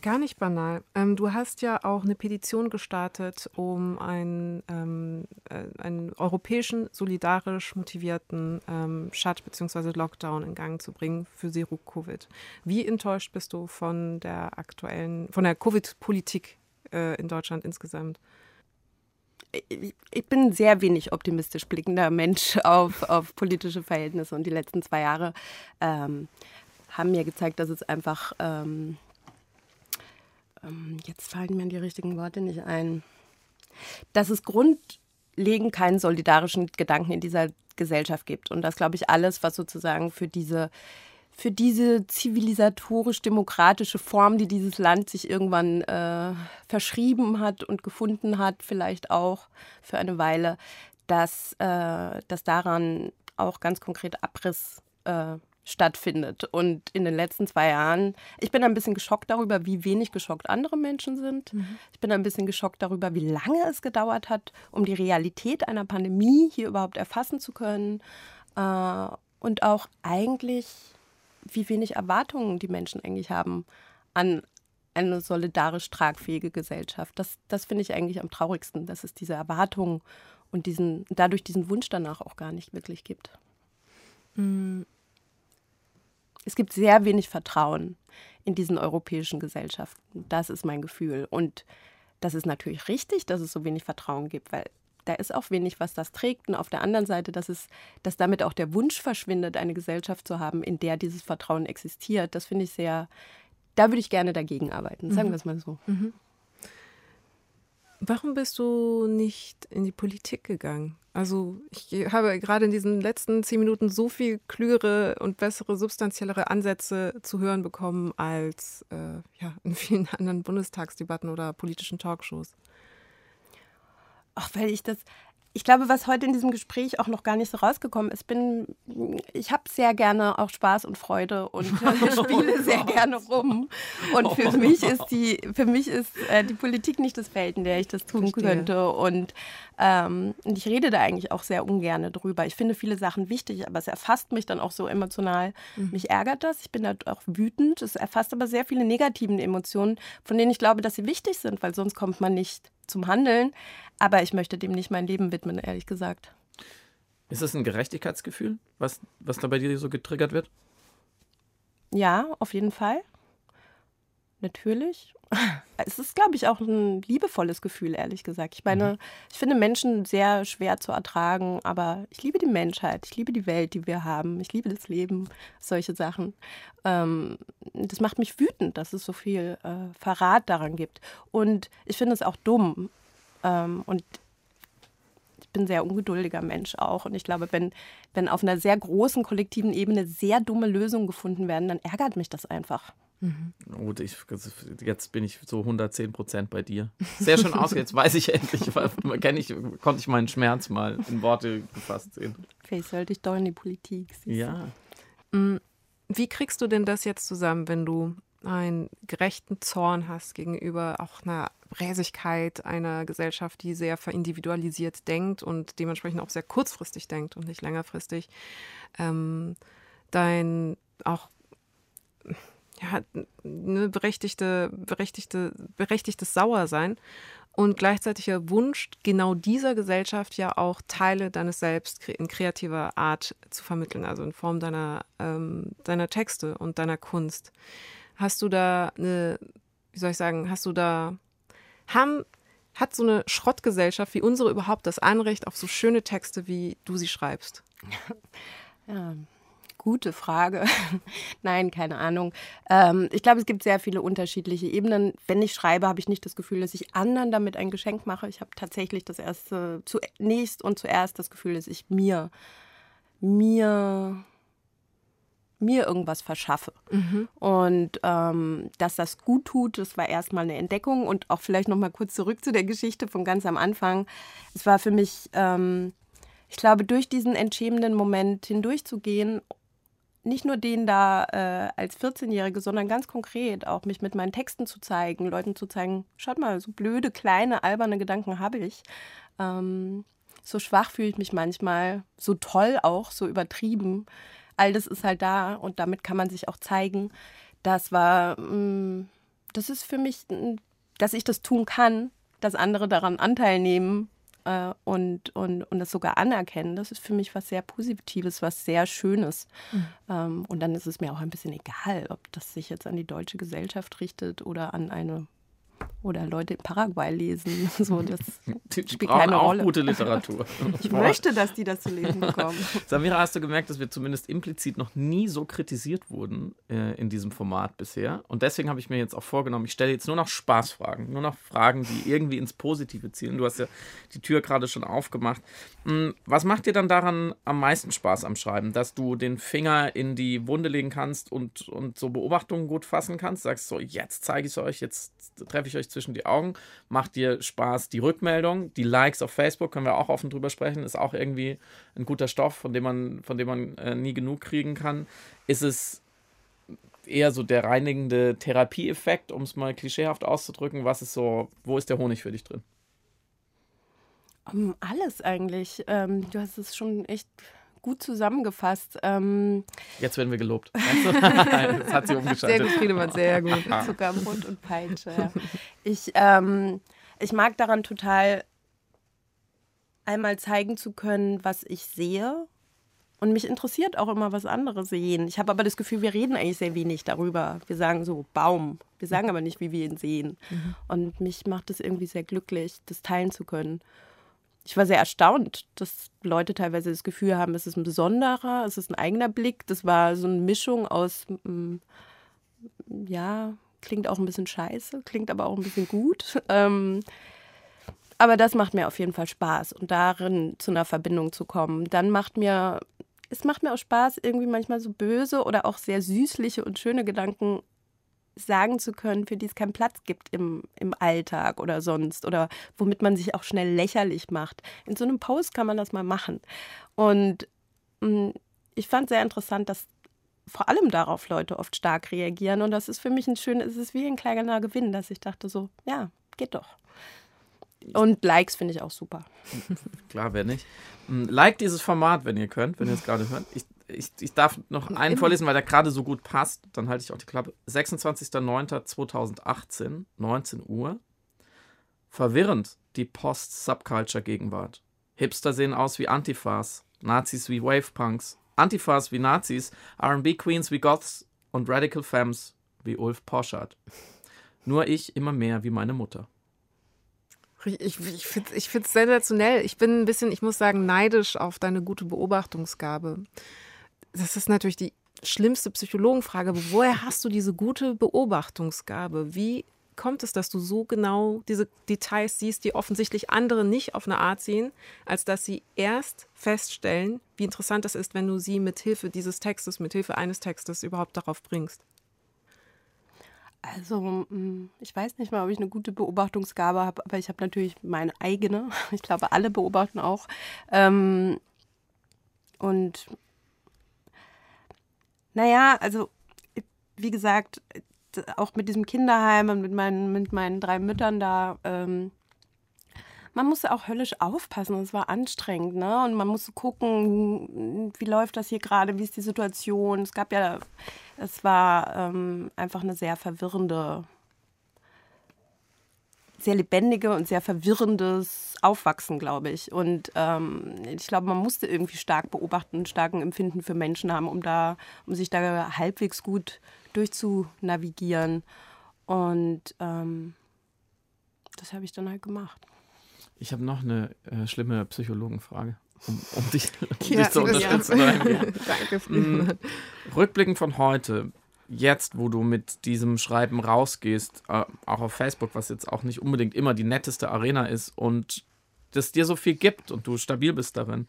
Gar nicht banal. Ähm, du hast ja auch eine Petition gestartet, um einen, ähm, äh, einen europäischen, solidarisch motivierten ähm, Shut- bzw. Lockdown in Gang zu bringen für Zero Covid. Wie enttäuscht bist du von der aktuellen, von der Covid-Politik äh, in Deutschland insgesamt? ich bin sehr wenig optimistisch blickender Mensch auf, auf politische Verhältnisse und die letzten zwei Jahre ähm, haben mir gezeigt, dass es einfach ähm, ähm, jetzt fallen mir die richtigen Worte nicht ein, dass es grundlegend keinen solidarischen Gedanken in dieser Gesellschaft gibt. Und das, glaube ich, alles, was sozusagen für diese für diese zivilisatorisch-demokratische Form, die dieses Land sich irgendwann äh, verschrieben hat und gefunden hat, vielleicht auch für eine Weile, dass, äh, dass daran auch ganz konkret Abriss äh, stattfindet. Und in den letzten zwei Jahren, ich bin ein bisschen geschockt darüber, wie wenig geschockt andere Menschen sind. Mhm. Ich bin ein bisschen geschockt darüber, wie lange es gedauert hat, um die Realität einer Pandemie hier überhaupt erfassen zu können. Äh, und auch eigentlich, wie wenig Erwartungen die Menschen eigentlich haben an eine solidarisch tragfähige Gesellschaft. Das, das finde ich eigentlich am traurigsten, dass es diese Erwartungen und diesen, dadurch diesen Wunsch danach auch gar nicht wirklich gibt. Mhm es gibt sehr wenig Vertrauen in diesen europäischen Gesellschaften. Das ist mein Gefühl. Und das ist natürlich richtig, dass es so wenig Vertrauen gibt, weil da ist auch wenig, was das trägt. Und auf der anderen Seite, dass, es, dass damit auch der Wunsch verschwindet, eine Gesellschaft zu haben, in der dieses Vertrauen existiert. Das finde ich sehr, da würde ich gerne dagegen arbeiten, sagen mhm. wir es mal so. Mhm. Warum bist du nicht in die Politik gegangen? Also ich habe gerade in diesen letzten zehn Minuten so viel klügere und bessere, substanziellere Ansätze zu hören bekommen als äh, ja, in vielen anderen Bundestagsdebatten oder politischen Talkshows. Ach, weil ich das, ich glaube, was heute in diesem Gespräch auch noch gar nicht so rausgekommen ist, bin, ich habe sehr gerne auch Spaß und Freude und spiele sehr gerne rum. Und für mich ist die, für mich ist äh, die Politik nicht das Feld, in der ich das tun Verstehe. könnte. Und, ähm, und ich rede da eigentlich auch sehr ungern drüber. Ich finde viele Sachen wichtig, aber es erfasst mich dann auch so emotional. Mhm. Mich ärgert das. Ich bin da auch wütend. Es erfasst aber sehr viele negativen Emotionen, von denen ich glaube, dass sie wichtig sind, weil sonst kommt man nicht zum Handeln. Aber ich möchte dem nicht mein Leben widmen, ehrlich gesagt. Ist es ein Gerechtigkeitsgefühl, was, was da bei dir so getriggert wird? Ja, auf jeden Fall. Natürlich. Es ist, glaube ich, auch ein liebevolles Gefühl, ehrlich gesagt. Ich meine, mhm. ich finde Menschen sehr schwer zu ertragen, aber ich liebe die Menschheit, ich liebe die Welt, die wir haben, ich liebe das Leben, solche Sachen. Ähm, das macht mich wütend, dass es so viel äh, Verrat daran gibt. Und ich finde es auch dumm. Ähm, und ich bin ein sehr ungeduldiger Mensch auch. Und ich glaube, wenn, wenn auf einer sehr großen kollektiven Ebene sehr dumme Lösungen gefunden werden, dann ärgert mich das einfach. Mhm. Gut, ich, jetzt bin ich so 110 Prozent bei dir. Sehr schön aus, jetzt weiß ich endlich, kenn ich, konnte ich meinen Schmerz mal in Worte gefasst sehen. Vielleicht sollte ich doch in die Politik. Ja. Mm, wie kriegst du denn das jetzt zusammen, wenn du einen gerechten Zorn hast gegenüber auch einer Räsigkeit einer Gesellschaft, die sehr verindividualisiert denkt und dementsprechend auch sehr kurzfristig denkt und nicht längerfristig? Ähm, dein auch ja, eine berechtigte, berechtigte, berechtigtes Sauersein und gleichzeitiger Wunsch, genau dieser Gesellschaft ja auch Teile deines Selbst in kreativer Art zu vermitteln, also in Form deiner, ähm, deiner Texte und deiner Kunst. Hast du da eine, wie soll ich sagen, hast du da, haben, hat so eine Schrottgesellschaft wie unsere überhaupt das Anrecht auf so schöne Texte, wie du sie schreibst? Ja, Gute Frage. Nein, keine Ahnung. Ähm, ich glaube, es gibt sehr viele unterschiedliche Ebenen. Wenn ich schreibe, habe ich nicht das Gefühl, dass ich anderen damit ein Geschenk mache. Ich habe tatsächlich das erste, zunächst und zuerst das Gefühl, dass ich mir, mir, mir irgendwas verschaffe. Mhm. Und ähm, dass das gut tut, das war erstmal eine Entdeckung. Und auch vielleicht noch mal kurz zurück zu der Geschichte von ganz am Anfang. Es war für mich. Ähm, ich glaube, durch diesen entschämenden Moment hindurchzugehen nicht nur den da äh, als 14-Jährige, sondern ganz konkret auch mich mit meinen Texten zu zeigen, Leuten zu zeigen, schaut mal, so blöde, kleine, alberne Gedanken habe ich. Ähm, so schwach fühle ich mich manchmal, so toll auch, so übertrieben. All das ist halt da und damit kann man sich auch zeigen. Das war, mh, mm, das ist für mich, dass ich das tun kann, dass andere daran Anteil nehmen äh, und, und, und das sogar anerkennen, das ist für mich was sehr Positives, was sehr Schönes. Mhm. Ähm, und dann ist es mir auch ein bisschen egal, ob das sich jetzt an die deutsche Gesellschaft richtet oder an eine oder Leute in Paraguay lesen. So, das die spielt keine auch Rolle. gute Literatur. ich möchte, dass die das zu lesen bekommen. Samira, hast du gemerkt, dass wir zumindest implizit noch nie so kritisiert wurden äh, in diesem Format bisher? Und deswegen habe ich mir jetzt auch vorgenommen, ich stelle jetzt nur noch Spaßfragen, nur noch Fragen, die irgendwie ins Positive zielen. Du hast ja die Tür gerade schon aufgemacht. Hm, was macht dir dann daran am meisten Spaß am Schreiben? Dass du den Finger in die Wunde legen kannst und, und so Beobachtungen gut fassen kannst? Sagst so, jetzt zeige ich es euch, jetzt treffe ich euch zwischen die Augen, macht dir Spaß die Rückmeldung, die Likes auf Facebook, können wir auch offen drüber sprechen, ist auch irgendwie ein guter Stoff, von dem man, von dem man äh, nie genug kriegen kann. Ist es eher so der reinigende Therapieeffekt, um es mal klischeehaft auszudrücken? Was ist so, wo ist der Honig für dich drin? Um, alles eigentlich. Ähm, du hast es schon echt gut zusammengefasst. Ähm Jetzt werden wir gelobt. das hat sie umgeschaltet. Sehr gut, Friedemann, sehr gut. Zuckerbrot und Peitsche. Ja. Ich, ähm, ich mag daran total, einmal zeigen zu können, was ich sehe. Und mich interessiert auch immer, was andere sehen. Ich habe aber das Gefühl, wir reden eigentlich sehr wenig darüber. Wir sagen so Baum. Wir sagen aber nicht, wie wir ihn sehen. Mhm. Und mich macht es irgendwie sehr glücklich, das teilen zu können ich war sehr erstaunt, dass Leute teilweise das Gefühl haben, es ist ein besonderer, es ist ein eigener Blick. Das war so eine Mischung aus, mm, ja, klingt auch ein bisschen scheiße, klingt aber auch ein bisschen gut. Ähm, aber das macht mir auf jeden Fall Spaß und darin zu einer Verbindung zu kommen. Dann macht mir, es macht mir auch Spaß, irgendwie manchmal so böse oder auch sehr süßliche und schöne Gedanken sagen zu können, für die es keinen Platz gibt im, im Alltag oder sonst oder womit man sich auch schnell lächerlich macht. In so einem Post kann man das mal machen. Und mh, mm, ich fand sehr interessant, dass vor allem darauf Leute oft stark reagieren. Und das ist für mich ein schönes, es ist wie ein kleiner Gewinn, dass ich dachte so, ja, geht doch. Und Likes finde ich auch super. Klar, wer nicht. Mm, like dieses Format, wenn ihr könnt, wenn ihr es gerade hört. Ich ich, ich darf noch einen vorlesen, weil der gerade so gut passt. Dann halte ich auch die Klappe. 26.09.2018, 19 Uhr. Verwirrend, die Post-Subculture-Gegenwart. Hipster sehen aus wie Antifas, Nazis wie Wavepunks, Antifas wie Nazis, RB-Queens wie Goths und Radical Femmes wie Ulf Poschardt. Nur ich immer mehr wie meine Mutter. Ich, ich finde es ich sensationell. Ich bin ein bisschen, ich muss sagen, neidisch auf deine gute Beobachtungsgabe das ist natürlich die schlimmste Psychologenfrage. Woher hast du diese gute Beobachtungsgabe? Wie kommt es, dass du so genau diese Details siehst, die offensichtlich andere nicht auf eine Art sehen, als dass sie erst feststellen, wie interessant das ist, wenn du sie mit Hilfe dieses Textes, mit Hilfe eines Textes überhaupt darauf bringst? Also, mm, ich weiß nicht mal, ob ich eine gute Beobachtungsgabe habe, aber ich habe natürlich meine eigene. Ich glaube, alle beobachten auch. Ähm, und naja, also wie gesagt, auch mit diesem Kinderheim und mit meinen, mit meinen drei Müttern da, ähm, man musste auch höllisch aufpassen. Es war anstrengend, ne? Und man musste gucken, wie läuft das hier gerade, wie ist die Situation. Es gab ja, es war ähm, einfach eine sehr verwirrende, sehr lebendige und sehr verwirrendes Aufwachsen, glaube ich. Und ähm, ich glaube, man musste irgendwie stark beobachten, starken Empfinden für Menschen haben, um da, um sich da halbwegs gut durchzunavigieren. Und ähm, das habe ich dann halt gemacht. Ich habe noch eine äh, schlimme Psychologenfrage, um, um, dich, um Ja, dich zu unterstützen. Danke, Mm, Friedemann. Rückblickend von heute, jetzt, wo du mit diesem Schreiben rausgehst, äh, auch auf Facebook, was jetzt auch nicht unbedingt immer die netteste Arena ist und das dir so viel gibt und du stabil bist darin,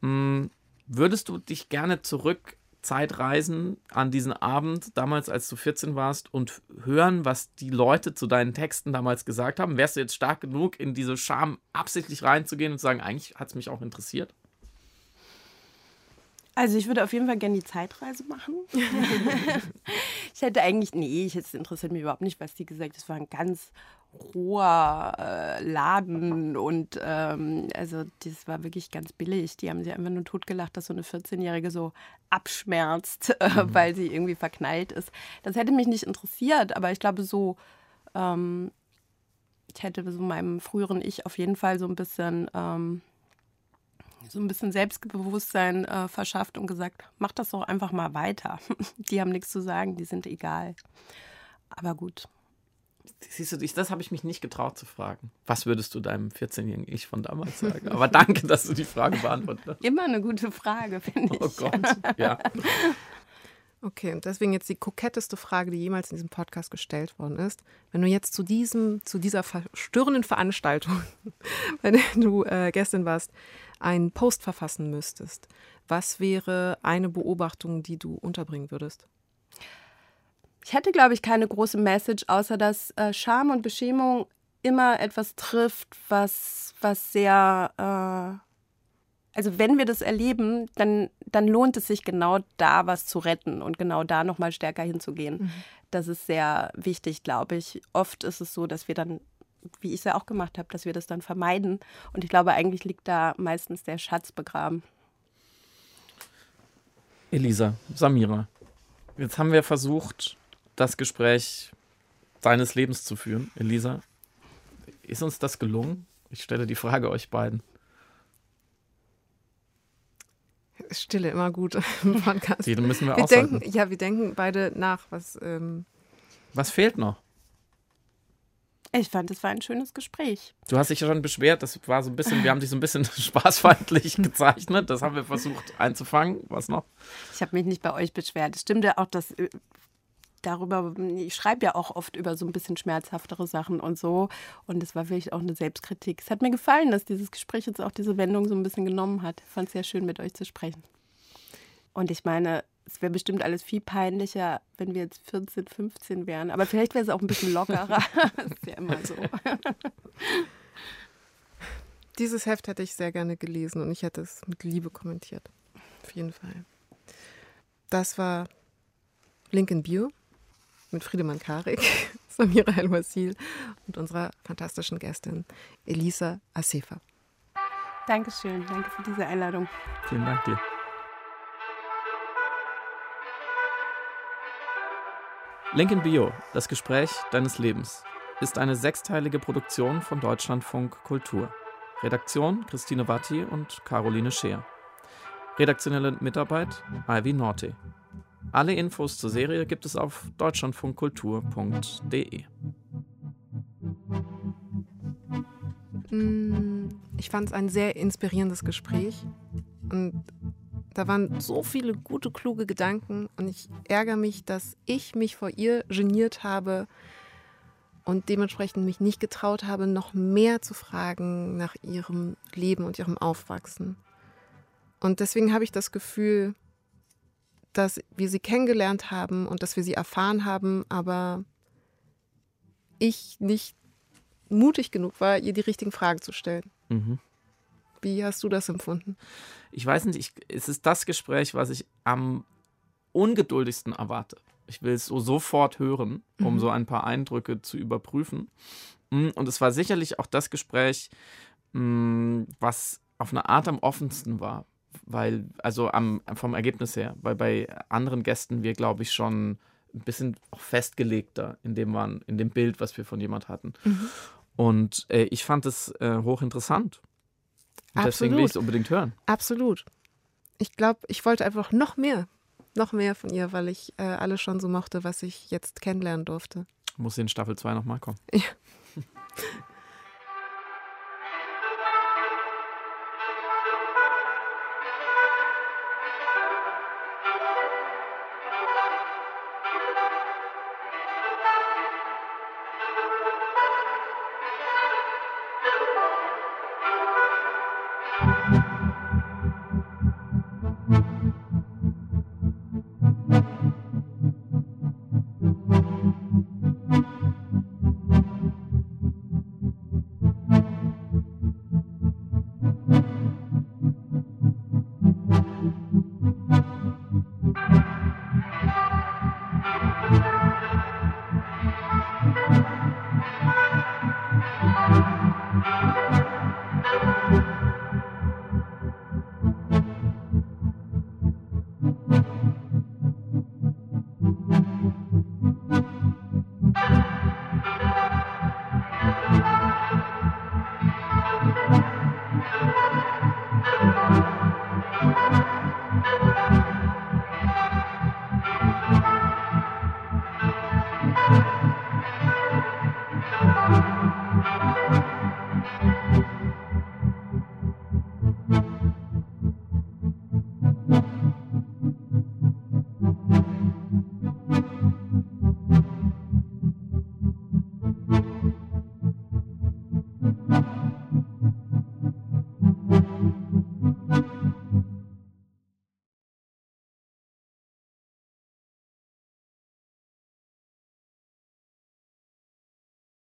mh, würdest du dich gerne zurück Zeitreisen an diesen Abend, damals als du 14 warst, und hören, was die Leute zu deinen Texten damals gesagt haben? Wärst du jetzt stark genug, in diese Scham absichtlich reinzugehen und zu sagen, eigentlich hat es mich auch interessiert? Also ich würde auf jeden Fall gerne die Zeitreise machen. ich hätte eigentlich, nee, ich, es interessiert mich überhaupt nicht, was die gesagt haben. Es war ein ganz roher äh, Laden und ähm, also das war wirklich ganz billig. Die haben sich einfach nur totgelacht, dass so eine 14-Jährige so abschmerzt, äh, weil sie irgendwie verknallt ist. Das hätte mich nicht interessiert, aber ich glaube so, ähm, ich hätte so meinem früheren Ich auf jeden Fall so ein bisschen... Ähm, so ein bisschen Selbstbewusstsein äh, verschafft und gesagt, mach das doch einfach mal weiter. Die haben nichts zu sagen, die sind egal. Aber gut. Siehst du, das habe ich mich nicht getraut zu fragen. Was würdest du deinem 14-jährigen Ich von damals sagen? Aber danke, dass du die Frage beantwortet hast. Immer eine gute Frage, finde ich. Oh Gott, ja. Okay, und deswegen jetzt die koketteste Frage, die jemals in diesem Podcast gestellt worden ist. Wenn du jetzt zu diesem, zu dieser verstörenden Veranstaltung, bei der du äh, gestern warst, einen Post verfassen müsstest, was wäre eine Beobachtung, die du unterbringen würdest? Ich hätte, glaube ich, keine große Message, außer dass äh, Scham und Beschämung immer etwas trifft, was, was sehr. Äh, also, wenn wir das erleben, dann, dann lohnt es sich genau da was zu retten und genau da nochmal stärker hinzugehen. Das ist sehr wichtig, glaube ich. Oft ist es so, dass wir dann, wie ich es ja auch gemacht habe, dass wir das dann vermeiden. Und ich glaube, eigentlich liegt da meistens der Schatz begraben. Elisa, Samira, jetzt haben wir versucht, das Gespräch deines Lebens zu führen. Elisa, ist uns das gelungen? Ich stelle die Frage euch beiden. Stille immer gut im Podcast. Die müssen wir Wir aushalten. denken, ja, wir denken beide nach, was ähm, Was fehlt noch? Ich fand, es war ein schönes Gespräch. Du hast dich ja schon beschwert, das war so ein bisschen, wir haben dich so ein bisschen spaßfeindlich gezeichnet. Das haben wir versucht einzufangen. Was noch? Ich habe mich nicht bei euch beschwert. Es stimmt ja auch, dass äh, darüber, ich schreibe ja auch oft über so ein bisschen schmerzhaftere Sachen und so. Und es war wirklich auch eine Selbstkritik. Es hat mir gefallen, dass dieses Gespräch jetzt auch diese Wendung so ein bisschen genommen hat. Ich fand es sehr schön, mit euch zu sprechen. Und ich meine, es wäre bestimmt alles viel peinlicher, wenn wir jetzt 14, 15 wären. Aber vielleicht wäre es auch ein bisschen lockerer. das ist ja immer so. Dieses Heft hätte ich sehr gerne gelesen und ich hätte es mit Liebe kommentiert. Auf jeden Fall. Das war Link in Bio mit Friedemann Karik, Samira El-Wasil und unserer fantastischen Gästin Elisa Asefa. Dankeschön. Danke für diese Einladung. Vielen Dank dir. Link in Bio, das Gespräch deines Lebens, ist eine sechsteilige Produktion von Deutschlandfunk Kultur. Redaktion Christine Watti und Caroline Scheer. Redaktionelle Mitarbeit Ivy Norte. Alle Infos zur Serie gibt es auf deutschlandfunkkultur.de. Mm, Ich fand es ein sehr inspirierendes Gespräch und da waren so viele gute, kluge Gedanken und ich ärgere mich, dass ich mich vor ihr geniert habe und dementsprechend mich nicht getraut habe, noch mehr zu fragen nach ihrem Leben und ihrem Aufwachsen. Und deswegen habe ich das Gefühl, dass wir sie kennengelernt haben und dass wir sie erfahren haben, aber ich nicht mutig genug war, ihr die richtigen Fragen zu stellen. Mhm. Wie hast du das empfunden? Ich weiß nicht, ich, es ist das Gespräch, was ich am ungeduldigsten erwarte. Ich will es so sofort hören, um Mhm. so ein paar Eindrücke zu überprüfen. Mm, und es war sicherlich auch das Gespräch, mm, was auf eine Art am offensten war. Weil, also am, vom Ergebnis her, weil bei anderen Gästen wir, glaube ich, schon ein bisschen festgelegter in dem, waren, in dem Bild, was wir von jemand hatten. Mhm. Und äh, ich fand es äh, hochinteressant. Und deswegen will ich es unbedingt hören. Absolut. Ich glaube, ich wollte einfach noch mehr, noch mehr von ihr, weil ich äh, alles schon so mochte, was ich jetzt kennenlernen durfte. Muss in Staffel 2 nochmal kommen. Ja.